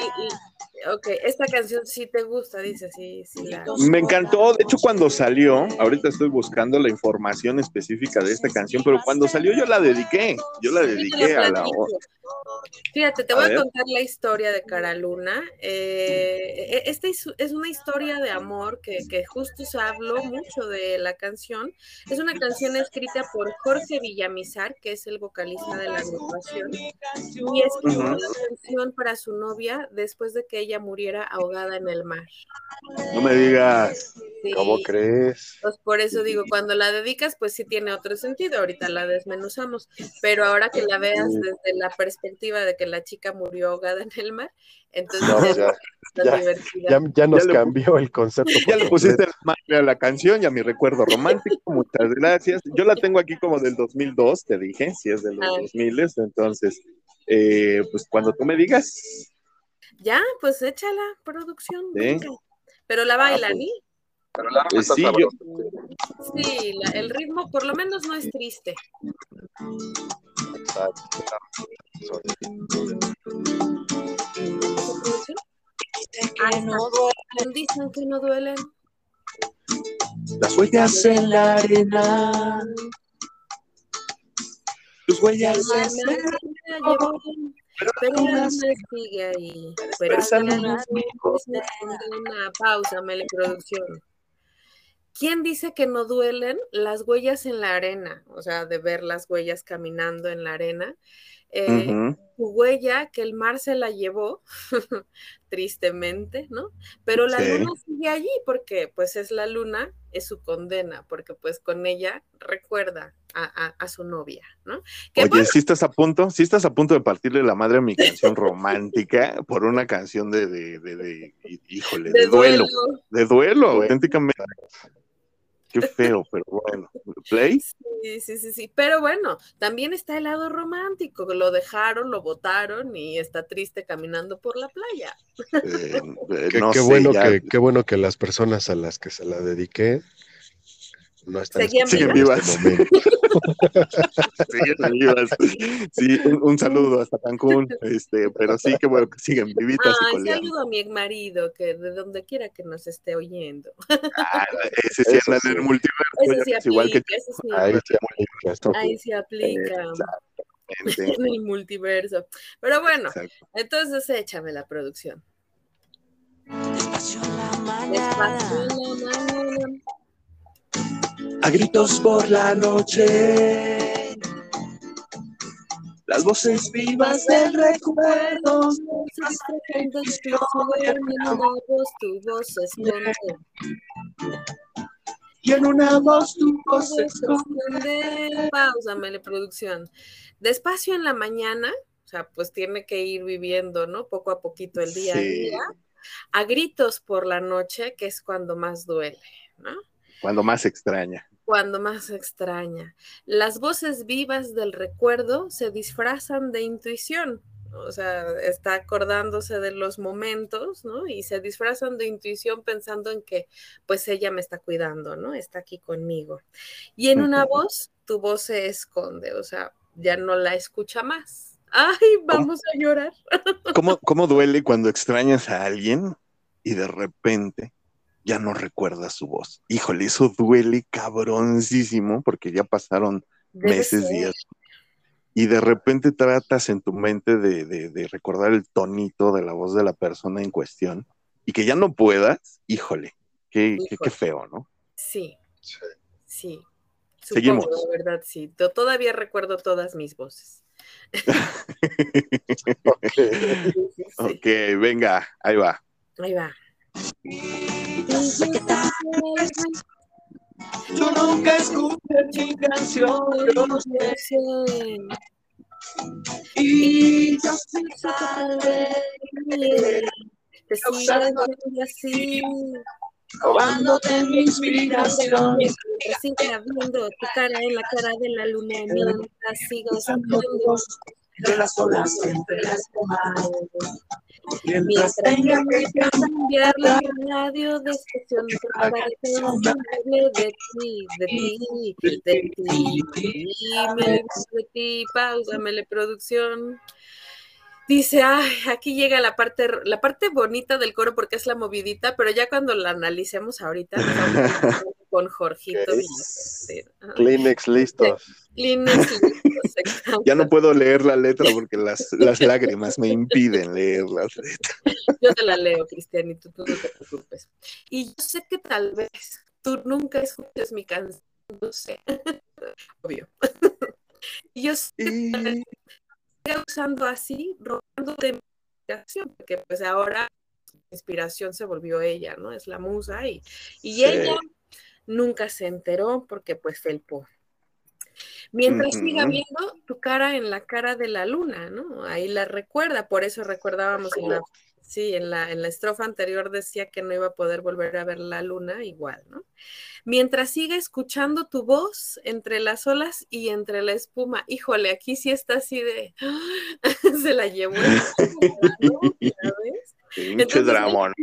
Ok, esta canción sí te gusta, dice, sí, sí Me encantó, de hecho cuando salió, ahorita estoy buscando la información específica de esta canción, pero cuando salió yo la dediqué, yo la dediqué a la... Fíjate, te voy a, contar la historia de Cara Luna. Eh, e, esta es una historia de amor que, que justo se habló mucho de la canción. Es una canción escrita por Jorge Villamizar, que es el vocalista de la agrupación, y escribió una canción para su novia después de que ella muriera ahogada en el mar. No me digas. ¿Cómo crees? Pues por eso digo, cuando la dedicas, pues sí tiene otro sentido. Ahorita la desmenuzamos, pero ahora que la veas desde la perspectiva de que la chica murió ahogada en el mar, entonces ya, ya, nos cambió el concepto. (laughs) Ya le pusiste a la canción y a mi recuerdo romántico, muchas gracias. Yo la tengo aquí como del 2002, te dije, si es de los 2000, ah. entonces, eh, pues cuando tú me digas. Ya, pues échala, producción. Pero la bailan, ¿y? Pero la pues sí, sí el ritmo por lo menos no es triste. Dicen que no duelen. Las huellas en la arena. Tus huellas en la arena. Pero no sigue ahí. Pero una pausa, Mele Producción. ¿Quién dice que no duelen las huellas en la arena? O sea, de ver las huellas caminando en la arena. Eh, tu huella, que el mar se la llevó, (laughs) tristemente, ¿no? Pero la luna sigue allí porque pues es la luna, es su condena, porque pues con ella recuerda a, su novia, ¿no? Oye, si estás a punto, si estás a punto de partirle la madre a mi (laughs) canción romántica por una canción de, de, de, híjole, de, duelo, de duelo, auténticamente. Qué feo, pero bueno. ¿Play? Sí, sí, sí, sí. Pero bueno, también está el lado romántico. Lo dejaron, lo votaron y está triste caminando por la playa. Eh, eh, qué, bueno que, qué bueno que las personas a las que se la dediqué no están siguen vivas. (laughs) siguen vivas. Sí, un, saludo hasta Cancún, este, pero sí que bueno que siguen vivitas. Ah, un saludo a mi marido, que de donde quiera que nos esté oyendo. Ah, ese sí anda en el multiverso. Ese sí aplica, igual que ahí, sí aplica. ahí se aplica. (laughs) en el multiverso. Pero bueno, entonces échame la producción. Despacio la mañana a gritos por la noche. Las voces vivas del recuerdo. Y en una voz tu voz esconde. Pausa, mele producción. Despacio en la mañana, o sea, pues tiene que ir viviendo, ¿no? Poco a poquito el día a día. A gritos por la noche, que es cuando más duele, ¿no? Cuando más extraña cuando más extraña. Las voces vivas del recuerdo se disfrazan de intuición, o sea, está acordándose de los momentos, ¿no? Y se disfrazan de intuición pensando en que, pues ella me está cuidando, ¿no? Está aquí conmigo. Y en una voz, tu voz se esconde, o sea, ya no la escucha más. (laughs) Ay, vamos a llorar. ¿Cómo, ¿Cómo duele cuando extrañas a alguien y de repente ya no recuerda su voz. Híjole, eso duele cabroncísimo porque ya pasaron meses, días. Y de repente tratas en tu mente de, recordar el tonito de la voz de la persona en cuestión y que ya no puedas, híjole, qué, qué, feo, ¿no? Sí. Sí. Seguimos. De verdad, sí. todavía recuerdo todas mis voces. (laughs) ok, venga, ahí va. Ahí va. Yo nunca escuché mi canción, Y yo sé te sigo así, robándote mi inspiración. Sigue viendo tu cara en la cara de la luna mientras sigo sonriendo de las olas entre las. Mientras tenga que cambiar la radio de estación para que de ti, de ti, de ti, de ti, pausa, mele producción. Dice, ay, aquí llega la parte, la parte bonita del coro porque es la movidita, pero ya cuando la analicemos ahorita, (laughs) con Jorgito. Kleenex listos. Kleenex (laughs) listos, Ya no puedo leer la letra porque las, las lágrimas me impiden leer la letra. (laughs) Yo te la leo, Cristianito, tú no te preocupes. Y yo sé que tal vez tú nunca escuches mi canción, no sé, obvio. y yo estoy usando así, robándote mi inspiración, porque pues ahora inspiración se volvió ella, ¿no? Es la musa y, y ella nunca se enteró porque pues felpó. Mientras siga viendo tu cara en la cara de la luna, ¿no? Ahí la recuerda, por eso recordábamos en la, sí, en la, en la estrofa anterior decía que no iba a poder volver a ver la luna igual, ¿no? Mientras siga escuchando tu voz entre las olas y entre la espuma, híjole, aquí sí está así de, (laughs) se la llevó. ¿no? Entonces, dramón.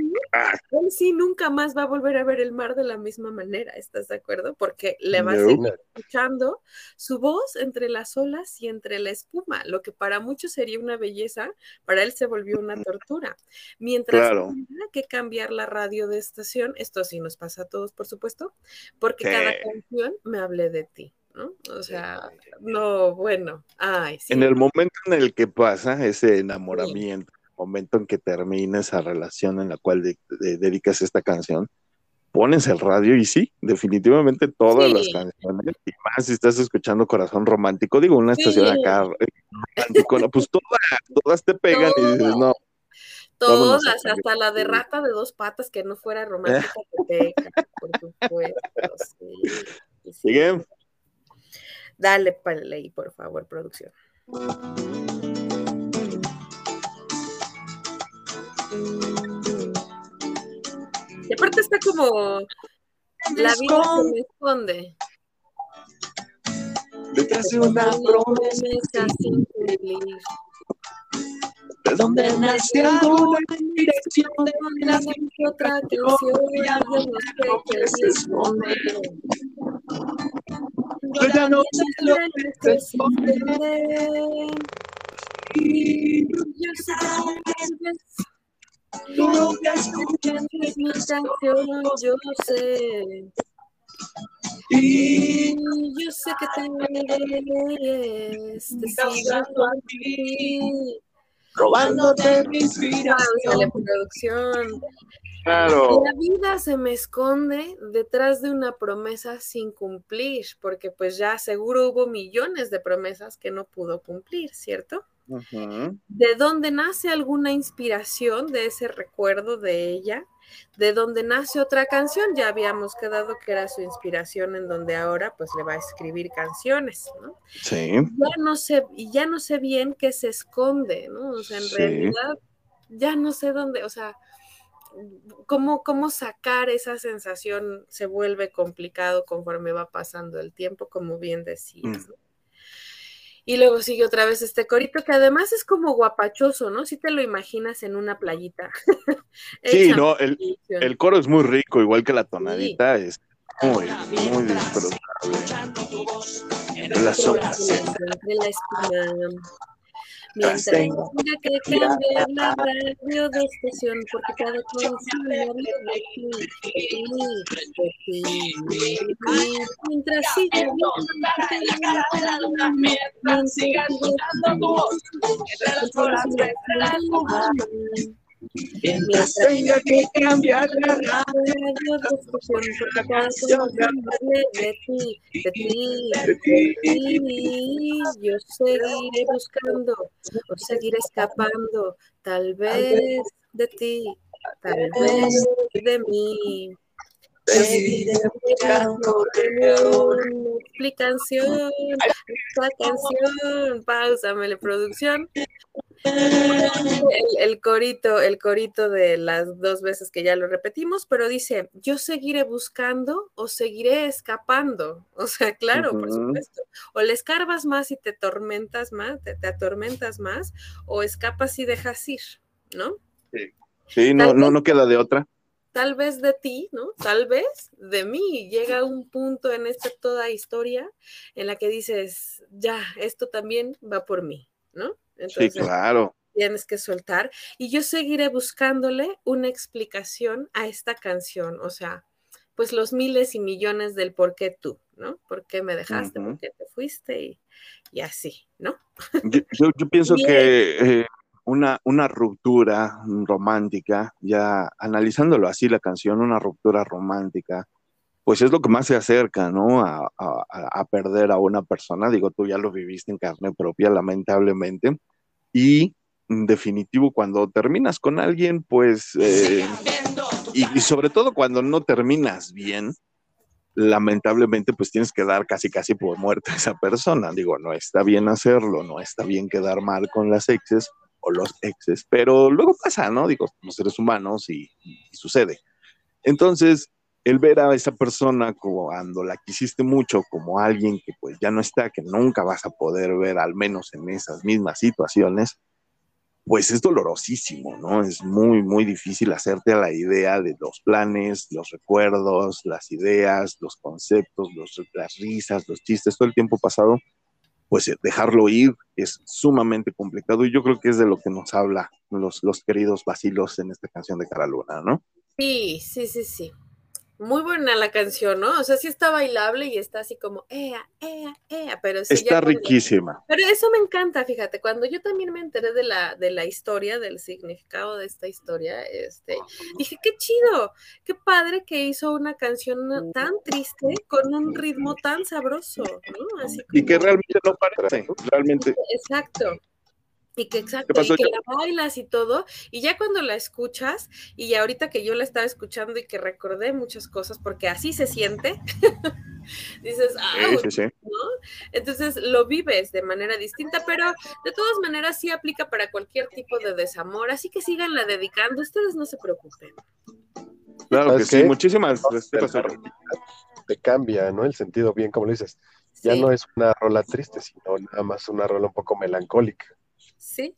Él sí nunca más va a volver a ver el mar de la misma manera, ¿estás de acuerdo? Porque le va a seguir escuchando su voz entre las olas y entre la espuma, lo que para muchos sería una belleza, para él se volvió una tortura. Mientras claro. que cambiar la radio de estación, esto sí nos pasa a todos, por supuesto, porque cada canción me hable de ti. ¿no? O sea, no, bueno, ay, sí. En el momento en el que pasa ese enamoramiento, momento en que termina esa relación en la cual dedicas esta canción, pones el radio y sí, definitivamente todas las canciones, y más si estás escuchando Corazón Romántico, digo, una estación acá pues todas, te pegan y dices, no. Todas, hasta la de rata de dos patas que no fuera romántica (laughs) te pega, por supuesto. Sí, ¿Sigue? Dale, ley, por favor, producción. Y aparte está como la vida se me esconde. Detrás de una promesa sin cumplir. De dónde nació una dirección de una otra canción que se esconde. Yo ya no sé lo que se esconde. Y yo sé que Tú no te escuchas mi canción, yo sé. Y yo sé que te mereces, te sigo a ti, robándote mi inspiración. producción. Claro. La vida se me esconde detrás de una promesa sin cumplir, porque pues ya seguro hubo millones de promesas que no pudo cumplir, ¿cierto? ¿De dónde nace alguna inspiración de ese recuerdo de ella? ¿De dónde nace otra canción? Ya habíamos quedado que era su inspiración en donde ahora pues le va a escribir canciones, ¿no? Sí. Ya no sé, y ya no sé bien qué se esconde, ¿no? O sea, en realidad ya no sé dónde, o sea, cómo, cómo sacar esa sensación se vuelve complicado conforme va pasando el tiempo, como bien decías, mm. ¿no? Y luego sigue otra vez este corito que además es como guapachoso, ¿no? Si te lo imaginas en una playita. (laughs) sí, no, el, el, coro es muy rico, igual que la tonadita, es muy, muy disfrutable. Las hojas. Mientras tenga que cambiar la radio de estación porque cada canción habla de ti, de ti, de ti. Mientras siga mientras siga escuchando tu voz, mientras horas Mientras tenga que cambiar la canción de ti, de ti, de ti. Yo seguiré buscando o seguiré escapando, tal vez de ti, tal vez de mí. Seguiré buscando una explicación, esta canción, producción. El, corito, el corito de las dos veces que ya lo repetimos, pero dice, yo seguiré buscando o seguiré escapando. O sea, claro, por supuesto. O le escarbas más y te tormentas más, te, atormentas más, o escapas y dejas ir, ¿no? Sí, no, no, no queda de otra. Tal vez de ti, ¿no? Tal vez de mí. Llega un punto en esta toda historia en la que dices, ya, esto también va por mí, ¿no? Sí, claro. Tienes que soltar. Y yo seguiré buscándole una explicación a esta canción. O sea, pues los miles y millones del por qué tú, ¿no? ¿Por qué me dejaste? ¿Por qué te fuiste? Y, así, ¿no? Yo, pienso que eh, una, una ruptura romántica, ya analizándolo así la canción, una ruptura romántica, pues es lo que más se acerca, ¿no? A, a, perder a una persona. Digo, tú ya lo viviste en carne propia, lamentablemente. Y en definitivo, cuando terminas con alguien, pues, eh, y, sobre todo cuando no terminas bien, lamentablemente, pues tienes que dar casi, casi por muerta a esa persona. Digo, no está bien hacerlo, no está bien quedar mal con las exes o los exes, pero luego pasa, ¿no? Digo, somos seres humanos y, y sucede. Entonces, el ver a esa persona cuando la quisiste mucho como alguien que pues ya no está, que nunca vas a poder ver al menos en esas mismas situaciones, pues es dolorosísimo, ¿no? Es muy, muy difícil hacerte a la idea de los planes, los recuerdos, las ideas, los conceptos, las risas, los chistes, todo el tiempo pasado, pues eh, dejarlo ir es sumamente complicado y yo creo que es de lo que nos habla los, los queridos vacilos en esta canción de Cara Luna, ¿no? Sí, sí, sí, sí. Muy buena la canción, ¿no? O sea, sí está bailable y está así como, ea, ea, ea, pero sí. Está riquísima. Pero eso me encanta, fíjate, cuando yo también me enteré de la, de la historia, del significado de esta historia, este, dije, qué chido, qué padre que hizo una canción tan triste con un ritmo tan sabroso, ¿no? Así Y que realmente no parece, realmente. Exacto. Y que exacto, y que la bailas y todo, y ya cuando la escuchas, y ahorita que yo la estaba escuchando y que recordé muchas cosas, porque así se siente, (laughs) dices, ah, ¿no? Entonces lo vives de manera distinta, pero de todas maneras sí aplica para cualquier tipo de desamor, así que síganla dedicando, ustedes no se preocupen. Claro que sí, muchísimas gracias. Te cambia, ¿no? El sentido bien, como lo dices. Ya no es una rola triste, sino nada más una rola un poco melancólica. Sí.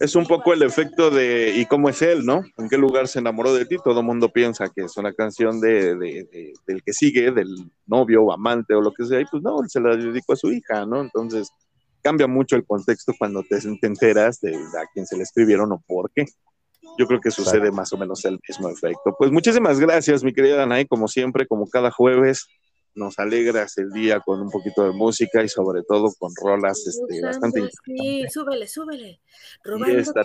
Es un poco el efecto de, ¿y cómo es él, no? ¿En qué lugar se enamoró de ti? Todo el mundo piensa que es una canción de, del que sigue, del novio o amante o lo que sea, y pues no, se la dedicó a su hija, ¿no? Entonces cambia mucho el contexto cuando te, enteras de, a quién se le escribieron o por qué. Yo creo que sucede más o menos el mismo efecto. Pues muchísimas gracias, mi querida Anaí, como siempre, como cada jueves nos alegras el día con un poquito de música y sobre todo con rolas este, bastante Sí, súbele, súbele. Robando siga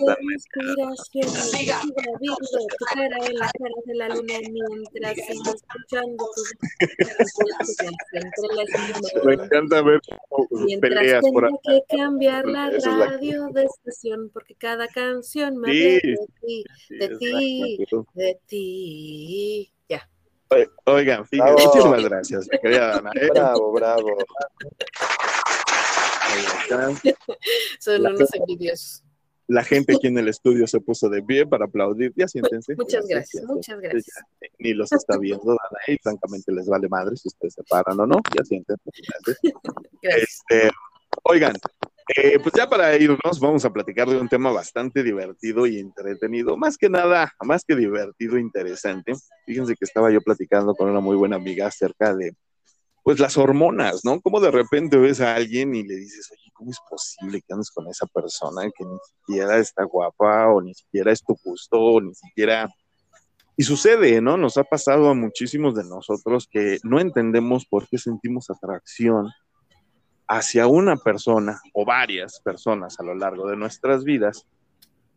viendo tu cara en las caras de la luna mientras sigo escuchando tus (laughs) Me encanta ver peleas por ahí. que cambiar la radio de estación porque cada canción me sí, de ti, de ti, de ti. Oigan, fíjense, muchísimas gracias, mi querida Ana. ¿eh? Bravo, bravo. (laughs) Son unos envidiosos. La gente aquí en el estudio se puso de pie para aplaudir. Ya siéntense. (laughs) Muchas gracias, muchas gracias. ni los está viendo, Dana, y francamente les vale madre si ustedes se paran o no. Ya siéntense. Gracias. (laughs) Este, oigan, eh, pues ya para irnos, vamos a platicar de un tema bastante divertido y entretenido. Más que nada, más que divertido, interesante. Fíjense que estaba yo platicando con una muy buena amiga acerca de, pues, las hormonas, ¿no? Como de repente ves a alguien y le dices, oye, ¿cómo es posible que andes con esa persona que ni siquiera está guapa o ni siquiera es tu gusto o ni siquiera... Y sucede, ¿no? Nos ha pasado a muchísimos de nosotros que no entendemos por qué sentimos atracción hacia una persona o varias personas a lo largo de nuestras vidas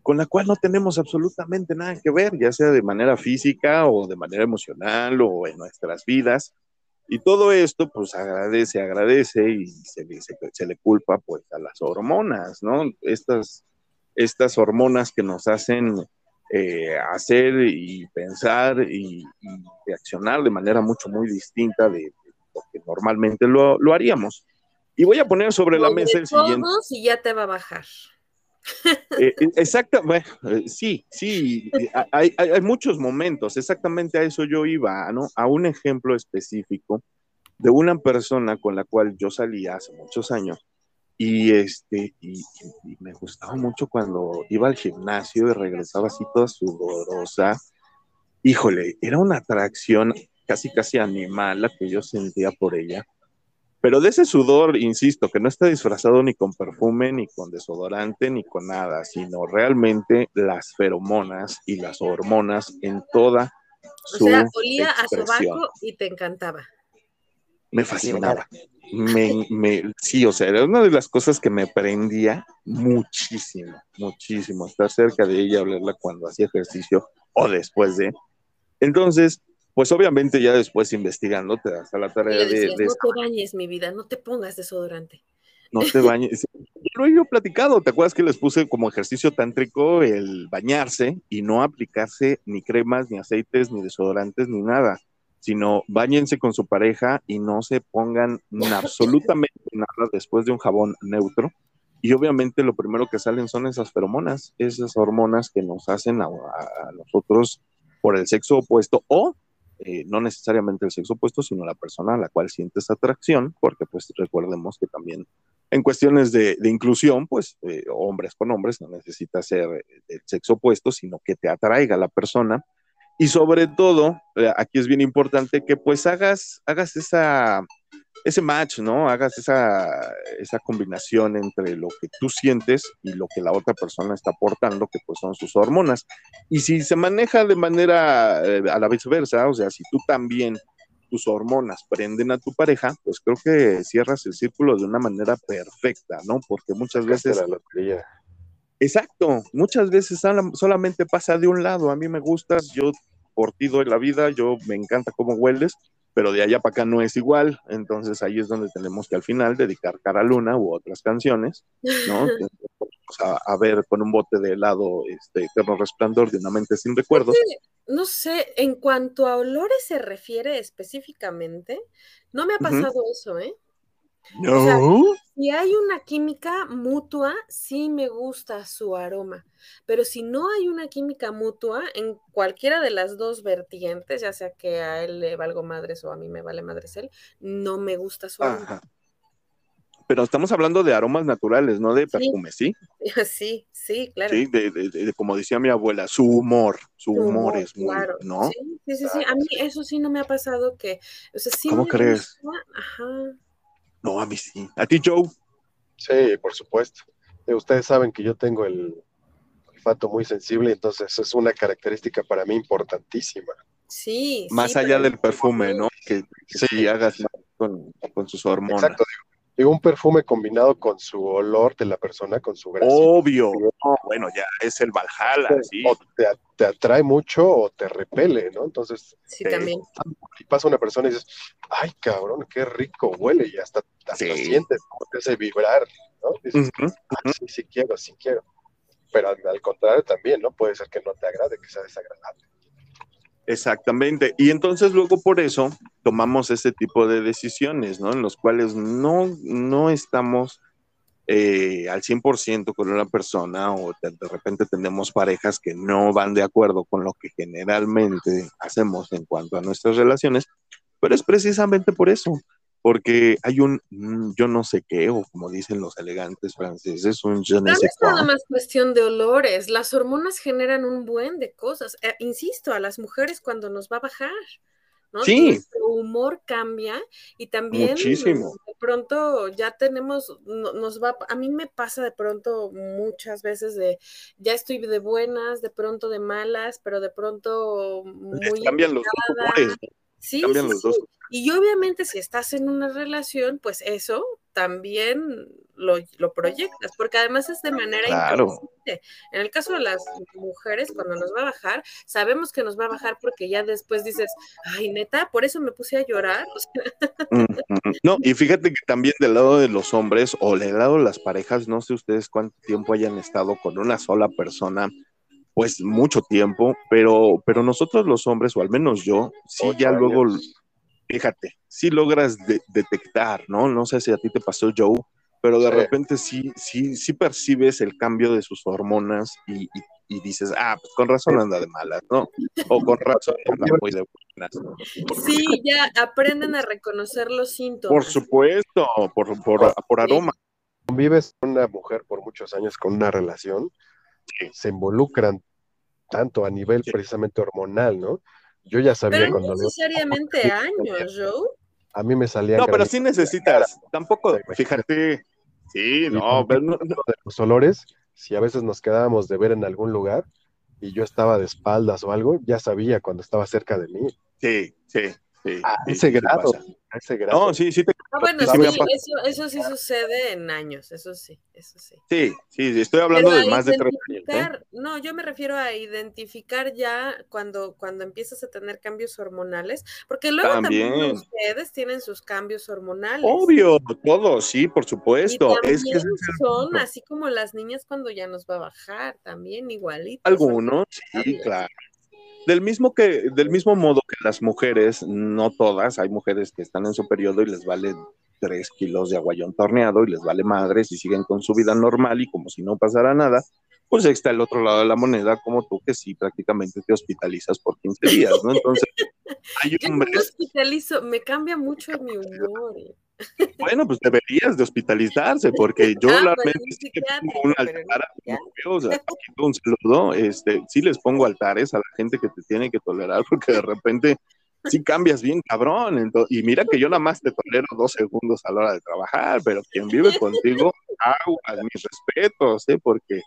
con la cual no tenemos absolutamente nada que ver, ya sea de manera física o de manera emocional o en nuestras vidas. Y todo esto, pues agradece, agradece y se le, culpa pues a las hormonas, ¿no? Estas, estas hormonas que nos hacen eh, hacer y pensar y, reaccionar de manera mucho, muy distinta de, lo que normalmente lo haríamos. Y voy a poner sobre la mesa el siguiente. Y ya te va a bajar. Eh, eh, exacto, bueno, eh, sí, sí, hay, hay, muchos momentos, exactamente a eso yo iba, ¿no? A un ejemplo específico de una persona con la cual yo salí hace muchos años y este, y, me gustaba mucho cuando iba al gimnasio y regresaba así toda sudorosa. Híjole, era una atracción casi, casi animal la que yo sentía por ella pero de ese sudor, insisto, que no está disfrazado ni con perfume, ni con desodorante, ni con nada, sino realmente las feromonas y las hormonas en toda su. O sea, olía a sobaco y te encantaba. Me fascinaba. Me, me, sí, o sea, era una de las cosas que me prendía muchísimo, muchísimo, estar cerca de ella, hablarla cuando hacía ejercicio o después de. Entonces, pues obviamente ya después investigando te das a la tarea de, No te bañes, mi vida, no te pongas desodorante. No te bañes. Lo he yo platicado, ¿te acuerdas que les puse como ejercicio tántrico el bañarse y no aplicarse ni cremas, ni aceites, ni desodorantes, ni nada? Sino bañense con su pareja y no se pongan (laughs) absolutamente nada después de un jabón neutro. Y obviamente lo primero que salen son esas feromonas, esas hormonas que nos hacen a nosotros por el sexo opuesto o eh, no necesariamente el sexo opuesto, sino la persona a la cual sientes atracción, porque pues recordemos que también en cuestiones de, inclusión, pues eh, hombres con hombres no necesita ser el sexo opuesto, sino que te atraiga la persona. Y sobre todo, eh, aquí es bien importante que pues hagas, hagas esa, ese match, ¿no? Hagas esa, esa combinación entre lo que tú sientes y lo que la otra persona está aportando, que pues son sus hormonas. Y si se maneja de manera eh, a la viceversa, o sea, si tú también tus hormonas prenden a tu pareja, pues creo que cierras el círculo de una manera perfecta, ¿no? Porque muchas veces... La. Exacto, muchas veces solamente pasa de un lado, a mí me gustas, yo por ti doy la vida, yo me encanta cómo hueles, pero de allá para acá no es igual, entonces ahí es donde tenemos que al final dedicar Cara Luna u otras canciones, ¿no? (laughs) a, ver con un bote de helado este eterno resplandor de una mente sin recuerdos. No sé, en cuanto a olores se refiere específicamente, no me ha pasado eso, ¿eh? No. Si hay una química mutua, sí me gusta su aroma. Pero si no hay una química mutua en cualquiera de las dos vertientes, ya sea que a él le valgo madres o a mí me vale madres él, no me gusta su aroma. Pero estamos hablando de aromas naturales, no de perfumes, ¿sí? (laughs) Sí, sí, claro. Sí, de, como decía mi abuela, su humor, su, humor, es muy, ¿no? Sí, sí, sí, A mí eso sí no me ha pasado que, o sea, sí ¿Cómo crees? Ajá. No, a mí sí. ¿A ti, Joe? Sí, por supuesto. Eh, ustedes saben que yo tengo el olfato muy sensible, entonces es una característica para mí importantísima. Sí. Más allá del perfume, ¿no? Que, sí. hagas con, con, sus hormonas. Exacto, digo, un perfume combinado con su olor de la persona, con su gracia. Obvio. bueno, ya es el Valhalla, sí. O te, atrae mucho o te repele, ¿no? Entonces, sí, también. Y pasa una persona y dices, ay, cabrón, qué rico huele, y hasta, hasta sientes, te hace vibrar, ¿no? Dices, sí, sí quiero, sí quiero. Pero al, contrario también, ¿no? Puede ser que no te agrade, que sea desagradable. Exactamente. Y entonces luego por eso tomamos ese tipo de decisiones, ¿no? En los cuales no, no estamos eh, al 100% con una persona o de, de, repente tenemos parejas que no van de acuerdo con lo que generalmente hacemos en cuanto a nuestras relaciones, pero es precisamente por eso, porque hay un mm, yo no sé qué, o como dicen los elegantes franceses, un je no, es nada más cuestión de olores, las hormonas generan un buen de cosas. Eh, insisto, a las mujeres cuando nos va a bajar, ¿no? Sí. Nuestro humor cambia y también Muchísimo. de pronto ya tenemos, nos va, a mí me pasa de pronto muchas veces de, ya estoy de buenas, de pronto de malas, pero de pronto muy... cambian los humores. Sí, sí, Y obviamente si estás en una relación, pues eso también lo, proyectas, porque además es de manera claro. En el caso de las mujeres, cuando nos va a bajar, sabemos que nos va a bajar porque ya después dices, ay, neta, por eso me puse a llorar. No, y fíjate que también del lado de los hombres o del lado de las parejas, no sé ustedes cuánto tiempo hayan estado con una sola persona pues mucho tiempo, pero, pero nosotros los hombres, o al menos yo, sí ya luego, fíjate, sí logras detectar, ¿no? No sé si a ti te pasó, Joe, pero de repente sí, sí, sí percibes el cambio de sus hormonas y, dices, ah, pues con razón anda de malas, ¿no? O con razón (laughs) anda muy de buenas. Sí, ya aprenden a reconocer los síntomas. Por supuesto, por, por, por aroma. Convives con una mujer por muchos años con una relación se involucran tanto a nivel precisamente hormonal, ¿no? Yo ya sabía pero cuando... No necesariamente años, Joe. A mí me salía... No, pero sí necesitas, tampoco, fíjate, sí, no, pero no, De los olores, si a veces nos quedábamos de ver en algún lugar y yo estaba de espaldas o algo, ya sabía cuando estaba cerca de mí. Sí, sí, sí. A ese grado. No, sí, sí te... Bueno, sí, eso, eso, sí sucede en años, eso sí, eso sí. Sí, sí, estoy hablando de más de tres años. ¿eh? No, yo me refiero a identificar ya cuando, cuando empiezas a tener cambios hormonales, porque luego también, ustedes tienen sus cambios hormonales. Obvio, todos, sí, por supuesto. es que son así como las niñas cuando ya nos va a bajar, también igualito. Algunos, sí, claro. Del mismo, que, del mismo modo que las mujeres, no todas, hay mujeres que están en su periodo y les vale tres kilos de aguayón torneado y les vale madres y siguen con su vida normal y como si no pasara nada, pues está el otro lado de la moneda, como tú que sí prácticamente te hospitalizas por 15 días, ¿no? Entonces, hay hombres... (laughs) Yo me hospitalizo, me cambia mucho mi humor. Bueno, pues deberías de hospitalizarse, porque yo ah, realmente sí pongo un altar o sea, aquí un saludo, este, sí les pongo altares a la gente que te tiene que tolerar, porque de repente sí cambias bien cabrón. y mira que yo nada más te tolero dos segundos a la hora de trabajar, pero quien vive contigo, aguas, mis respetos, ¿eh? Porque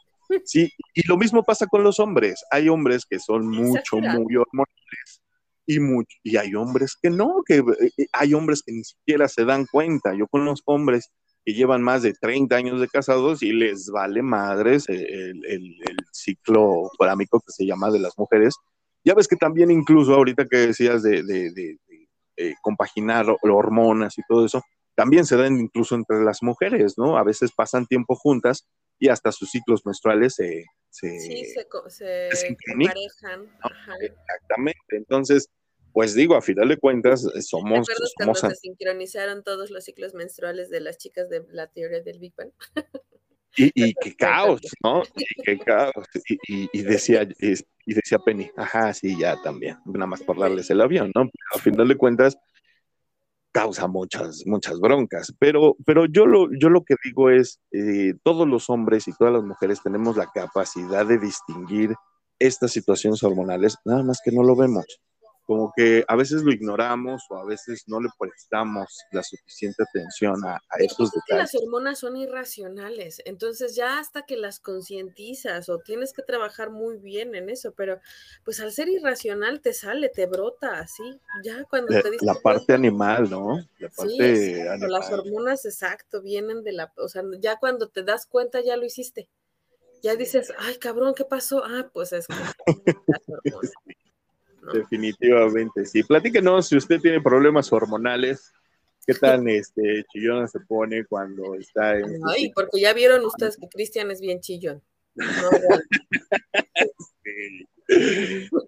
sí, y lo mismo pasa con los hombres. Hay hombres que son mucho, muy hormonales y, mucho, y hay hombres que no, que eh, hay hombres que ni siquiera se dan cuenta. Yo con los hombres que llevan más de 30 años de casados y les vale madres el, el, ciclo corámico que se llama de las mujeres. Ya ves que también incluso ahorita que decías de, de, de, eh, compaginar hormonas y todo eso, también se dan incluso entre las mujeres, ¿no? A veces pasan tiempo juntas y hasta sus ciclos menstruales se, se, sí, se, se, emparejan. Exactamente. Entonces, pues digo, a final de cuentas, eh, somos. ¿Te acuerdas cuando se sincronizaron todos los ciclos menstruales de las chicas de la teoría del Big Bang? Y, y (laughs) qué caos, ¿no? Y qué caos. Y, y, decía, y decía Penny, ajá, sí, ya también, nada más por darles el avión, ¿no? a final de cuentas, causa muchas, muchas broncas. Pero, pero yo, lo, yo lo que digo es, eh, todos los hombres y todas las mujeres tenemos la capacidad de distinguir estas situaciones hormonales, nada más que no lo vemos como que a veces lo ignoramos o a veces no le prestamos la suficiente atención a, a estos detalles. Las hormonas son irracionales, entonces ya hasta que las concientizas o tienes que trabajar muy bien en eso, pero pues al ser irracional te sale, te brota así, ya cuando la, te La parte animal, ¿no? La parte sí, animal. las hormonas, exacto, vienen de la, o sea, ya cuando te das cuenta ya lo hiciste. Ya dices, ay cabrón, ¿qué pasó? Ah, pues es que (laughs) las hormonas. Definitivamente, sí. Platíquenos si usted tiene problemas hormonales, qué tan (laughs) este, chillona se pone cuando está en... Ay, porque ya vieron ustedes que Cristian es bien chillón.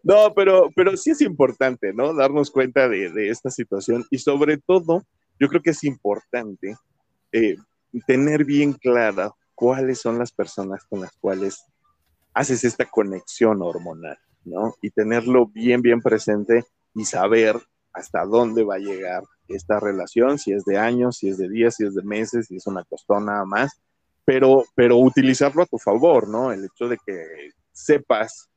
No, (laughs) pero, pero sí es importante, ¿no? Darnos cuenta de, esta situación y sobre todo, yo creo que es importante eh, tener bien clara cuáles son las personas con las cuales haces esta conexión hormonal. ¿No? Y tenerlo bien, bien presente y saber hasta dónde va a llegar esta relación, si es de años, si es de días, si es de meses, si es una costón nada más, pero, pero utilizarlo a tu favor, ¿no? El hecho de que sepas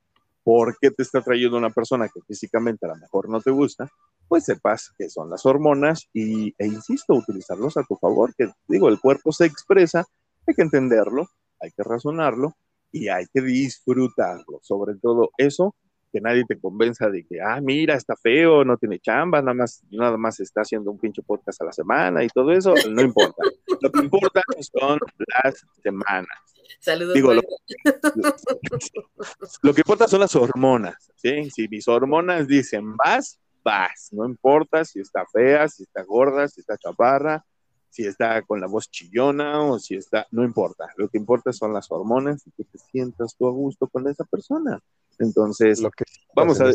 por qué te está trayendo una persona que físicamente a lo mejor no te gusta, pues sepas que son las hormonas y, e insisto, utilizarlos a tu favor, que digo, el cuerpo se expresa, hay que entenderlo, hay que razonarlo y hay que disfrutarlo. Sobre todo eso, que nadie te convenza de que, ah, mira, está feo, no tiene chamba, nada más, nada más está haciendo un pinche podcast a la semana y todo eso, no importa. lo que importa son las semanas. Saludos. Digo, lo, lo, que importa son las hormonas, ¿sí? Si mis hormonas dicen vas, vas, no importa si está fea, si está gorda, si está chaparra, si está con la voz chillona o si está, no importa. Lo que importa son las hormonas y que te sientas tú a gusto con esa persona. Entonces, lo que vamos a ver.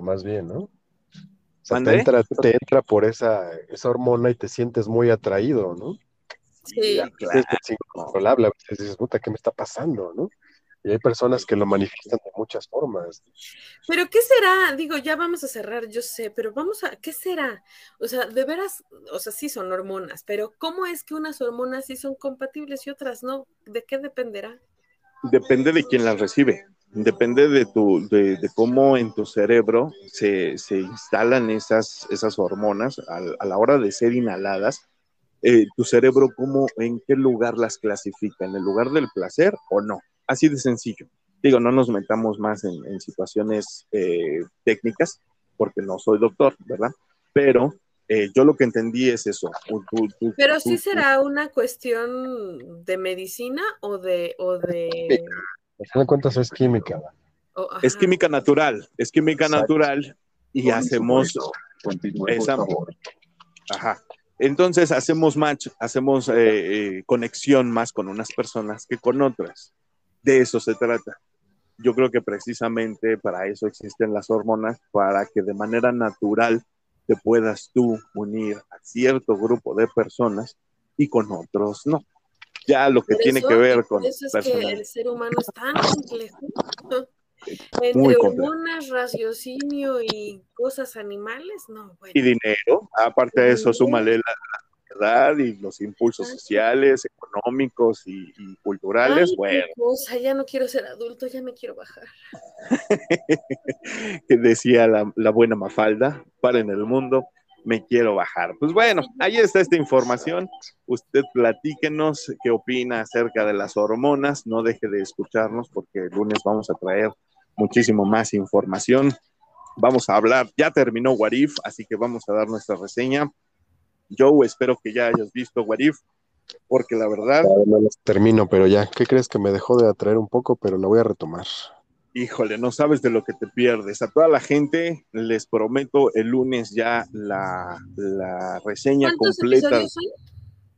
más bien, ¿no? O sea, te entra, te entra, por esa, esa hormona y te sientes muy atraído, ¿no? Sí, claro. Es incontrolable, a veces dices, puta, ¿qué me está pasando, no? Y hay personas que lo manifiestan de muchas formas. Pero ¿qué será? Digo, ya vamos a cerrar, yo sé, pero vamos a, ¿qué será? O sea, de veras, o sea, sí son hormonas, pero ¿cómo es que unas hormonas sí son compatibles y otras no? ¿De qué dependerá? Depende de quién las recibe. Depende de, tu, de, cómo en tu cerebro se, se instalan esas, esas hormonas a, a, la hora de ser inhaladas. Eh, tu cerebro, cómo, en qué lugar las clasifica, en el lugar del placer o no Así de sencillo. Digo, no nos metamos más en, situaciones eh, técnicas, porque no soy doctor, ¿verdad? Pero eh, yo lo que entendí es eso. Pero sí será una cuestión de medicina o de... O de... Al cuentas es química. es química natural, es química natural y hacemos esa... Ajá. Entonces hacemos match, hacemos eh, conexión más con unas personas que con otras de eso se trata. Yo creo que precisamente para eso existen las hormonas, para que de manera natural te puedas tú unir a cierto grupo de personas y con otros no. Ya lo que tiene que ver con... Eso es que el ser humano es tan complejo. (laughs) Entre hormonas, raciocinio y cosas animales, no. Y dinero, aparte de eso, súmale la, sociedad y los impulsos sociales, económicos y, culturales, bueno. ya no quiero ser adulto, ya me quiero bajar. (laughs) Decía la, la buena Mafalda, para en el mundo, me quiero bajar. Pues bueno, ahí está esta información. Usted platíquenos qué opina acerca de las hormonas. No deje de escucharnos porque el lunes vamos a traer muchísimo más información. Vamos a hablar, ya terminó Warif, así que vamos a dar nuestra reseña. Joe, espero que ya hayas visto Warif, porque la verdad... termino, pero ya, ¿qué crees que me dejó de atraer un poco? Pero la voy a retomar. Híjole, no sabes de lo que te pierdes. A toda la gente les prometo el lunes ya la, reseña completa. Son?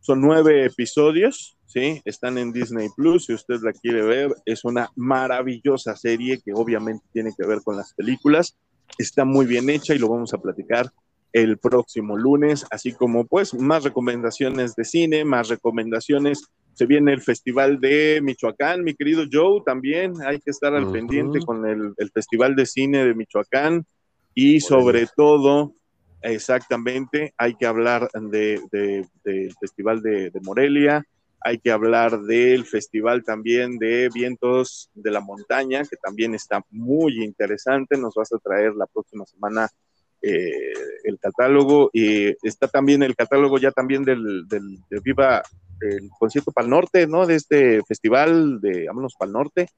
son nueve episodios, ¿sí? Están en Disney Plus, si usted la quiere ver, es una maravillosa serie que obviamente tiene que ver con las películas. Está muy bien hecha y lo vamos a platicar el próximo lunes, así como pues más recomendaciones de cine, más recomendaciones. Se viene el Festival de Michoacán, mi querido Joe, también hay que estar al pendiente con el, Festival de Cine de Michoacán. Y sobre todo, exactamente, hay que hablar del Festival de, Morelia, hay que hablar del Festival también de Vientos de la Montaña, que también está muy interesante, nos vas a traer la próxima semana eh, el catálogo y está también el catálogo ya también del, del de Viva el concierto Pal Norte, ¿no? De este festival de Vámonos Pal Norte.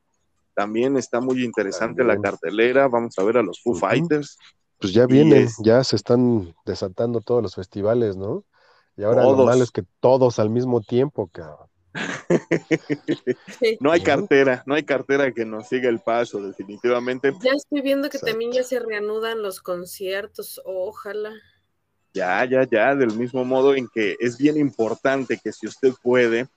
También está muy interesante la cartelera. Vamos a ver a los Foo Fighters. Pues ya vienen, ya se están desatando todos los festivales, ¿no? Y ahora lo malo es que todos al mismo tiempo, cabrón. No hay cartera, no hay cartera que nos siga el paso, definitivamente. Ya estoy viendo que también ya se reanudan los conciertos, ojalá. Ya, ya, ya, del mismo modo en que es bien importante que si usted puede,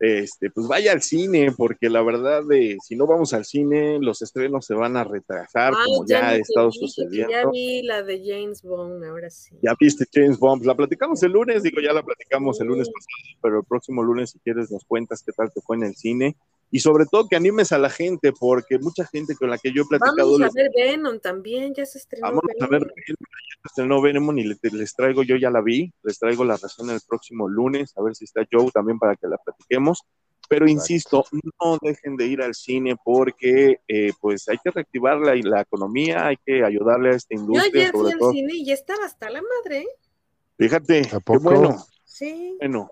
este, pues vaya al cine, porque la verdad, de, si no vamos al cine, los estrenos se van a retrasar, como ya, ha estado sucediendo. Ya vi la de James Bond, ahora sí. Ya viste James Bond, la platicamos el lunes, digo, ya la platicamos el lunes pasado, pero el próximo lunes, si quieres, nos cuentas qué tal te fue en el cine y sobre todo que animes a la gente, porque mucha gente con la que yo he platicado. Vamos a ver Venom también, ya se estrenó. Vamos a ver ya se estrenó Venom y les, traigo, yo ya la vi, les traigo la razón el próximo lunes, a ver si está Joe también para que la platiquemos. Pero insisto, no dejen de ir al cine porque eh, pues hay que reactivar la, la, economía, hay que ayudarle a esta industria. Yo ayer fui al cine y ya estaba hasta la madre. Fíjate, qué bueno. Sí. Bueno,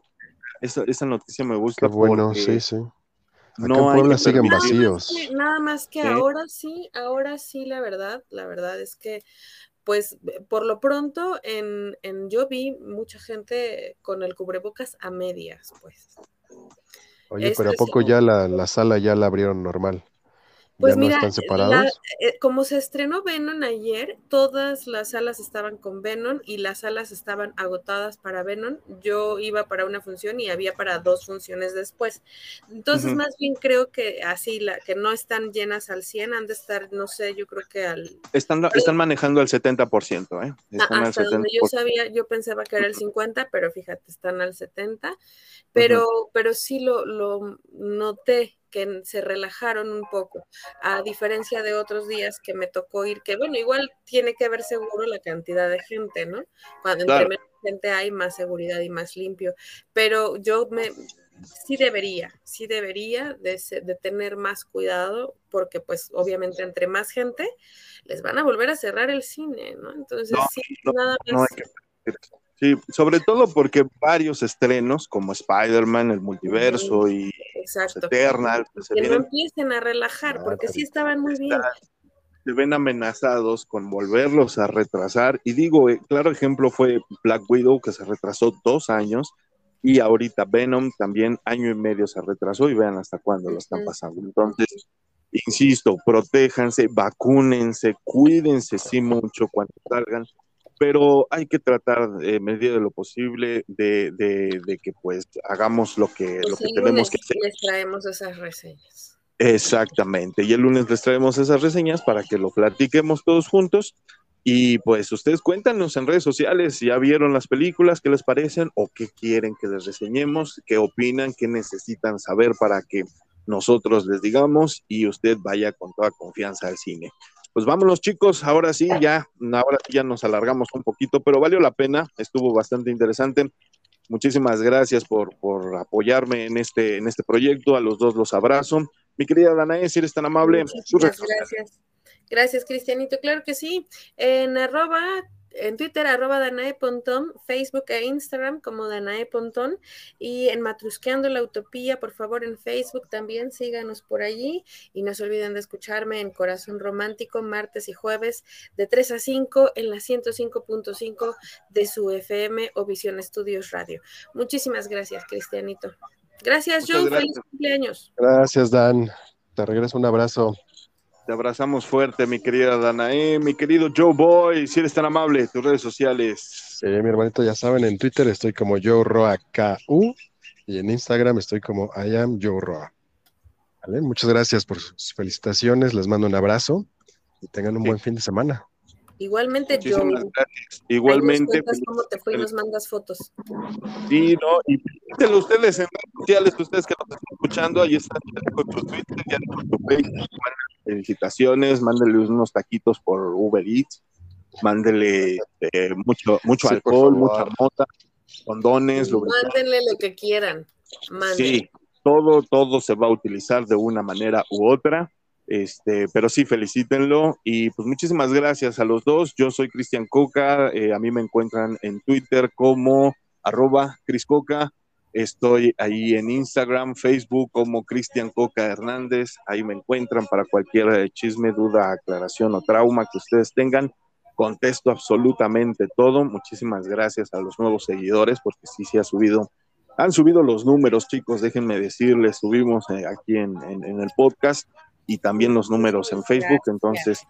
esa, esa noticia me gusta. Qué bueno, sí, sí no en Puebla siguen vacíos. Nada más que, ahora sí, ahora sí, la verdad, la verdad es que, pues, por lo pronto, en, en yo vi mucha gente con el cubrebocas a medias, pues. Oye, pero ¿a poco ya la, la, sala ya la abrieron normal? Pues mira, eh, como se estrenó Venom ayer, todas las salas estaban con Venom y las salas estaban agotadas para Venom. Yo iba para una función y había para dos funciones después. Entonces, más bien creo que así, la, que no están llenas al 100, han de estar, no sé, yo creo que al... Están, están manejando al 70%, ¿eh? Están hasta donde yo sabía, yo pensaba que era el 50, pero fíjate, están al 70. Pero, pero sí lo, lo noté que se relajaron un poco, a diferencia de otros días que me tocó ir, que bueno, igual tiene que ver seguro la cantidad de gente, ¿no? Cuando entre menos gente hay, más seguridad y más limpio, pero yo me, sí debería, sí debería de, de, tener más cuidado, porque pues obviamente entre más gente, les van a volver a cerrar el cine, ¿no? Entonces, sí, nada más... Sí, sobre todo porque varios estrenos como Spider-Man, el multiverso y Eternal. Pues, que no empiecen a relajar, porque sí estaban muy bien. Se ven amenazados con volverlos a retrasar. Y digo, eh, claro ejemplo fue Black Widow, que se retrasó dos años, y ahorita Venom también año y medio se retrasó, y vean hasta cuándo lo están pasando. Entonces, insisto, protéjanse, vacúnense, cuídense sí mucho cuando salgan pero hay que tratar en medida de lo posible de, de, que pues hagamos lo que, lo que tenemos que hacer. Les traemos esas reseñas. Exactamente, y el lunes les traemos esas reseñas para que lo platiquemos todos juntos. Y pues ustedes cuéntanos en redes sociales, si ya vieron las películas, qué les parecen o qué quieren que les reseñemos, qué opinan, qué necesitan saber para que nosotros les digamos y usted vaya con toda confianza al cine. Pues vámonos chicos, ahora sí, ya, ahora sí ya nos alargamos un poquito, pero valió la pena, estuvo bastante interesante. Muchísimas gracias por, por apoyarme en este, en este proyecto. A los dos los abrazo. Mi querida Danae, si eres tan amable. Muchas gracias. Gracias, Cristianito. Claro que sí. En arroba en Twitter, arroba Danae Facebook e Instagram como Danae Pontón, y en Matrusqueando la Utopía, por favor, en Facebook también síganos por allí, y no se olviden de escucharme en Corazón Romántico, martes y jueves, de 3 a 5, en la 105.5 de su FM o Visión Estudios Radio. Muchísimas gracias, Cristianito. Gracias, John. Feliz cumpleaños. Gracias, Dan. Te regreso un abrazo. Te abrazamos fuerte, mi querida Danae, mi querido Joe Boy, si eres tan amable, tus redes sociales. Sí, mi hermanito, ya saben, en Twitter estoy como Joe Roa KU y en Instagram estoy como I am Joe Roa. ¿Vale? Muchas gracias por sus felicitaciones, les mando un abrazo y tengan un buen fin de semana. Igualmente, yo. Igualmente. Nos cómo te fue y nos mandas fotos. Sí, ¿no? Y pídenlo ustedes en redes sociales, ustedes que nos están escuchando, ahí están con tu Twitter, ya con tu Facebook. Felicitaciones, mándenle unos taquitos por Uber Eats, mándele eh, mucho, mucho alcohol, mucha mota, condones. Mándenle lo que quieran. Sí, todo, todo se va a utilizar de una manera u otra este, pero sí, felicítenlo y pues muchísimas gracias a los dos. Yo soy Cristian Coca, eh, a mí me encuentran en Twitter como arroba Cris Coca. Estoy ahí en Instagram, Facebook como Cristian Coca Hernández. Ahí me encuentran para cualquier eh, chisme, duda, aclaración o trauma que ustedes tengan. Contesto absolutamente todo. Muchísimas gracias a los nuevos seguidores porque sí se ha subido han subido los números, chicos, déjenme decirles, subimos eh, aquí en, el podcast y también los números en Facebook. Entonces,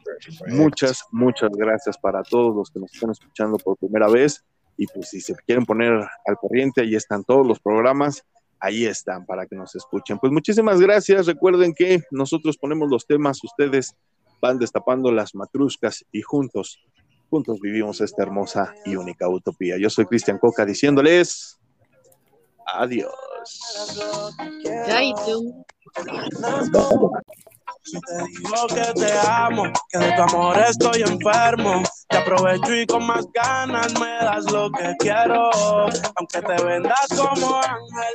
muchas, muchas gracias para todos los que nos están escuchando por primera vez. Y pues si se quieren poner al corriente, ahí están todos los programas, ahí están para que nos escuchen. Pues muchísimas gracias. Recuerden que nosotros ponemos los temas, ustedes van destapando las matruscas y juntos, juntos vivimos esta hermosa y única utopía. Yo soy Cristian Coca diciéndoles adiós. Si te digo que te amo, que de tu amor estoy enfermo, te aprovecho y con más ganas me das lo que quiero, aunque te vendas como ángel,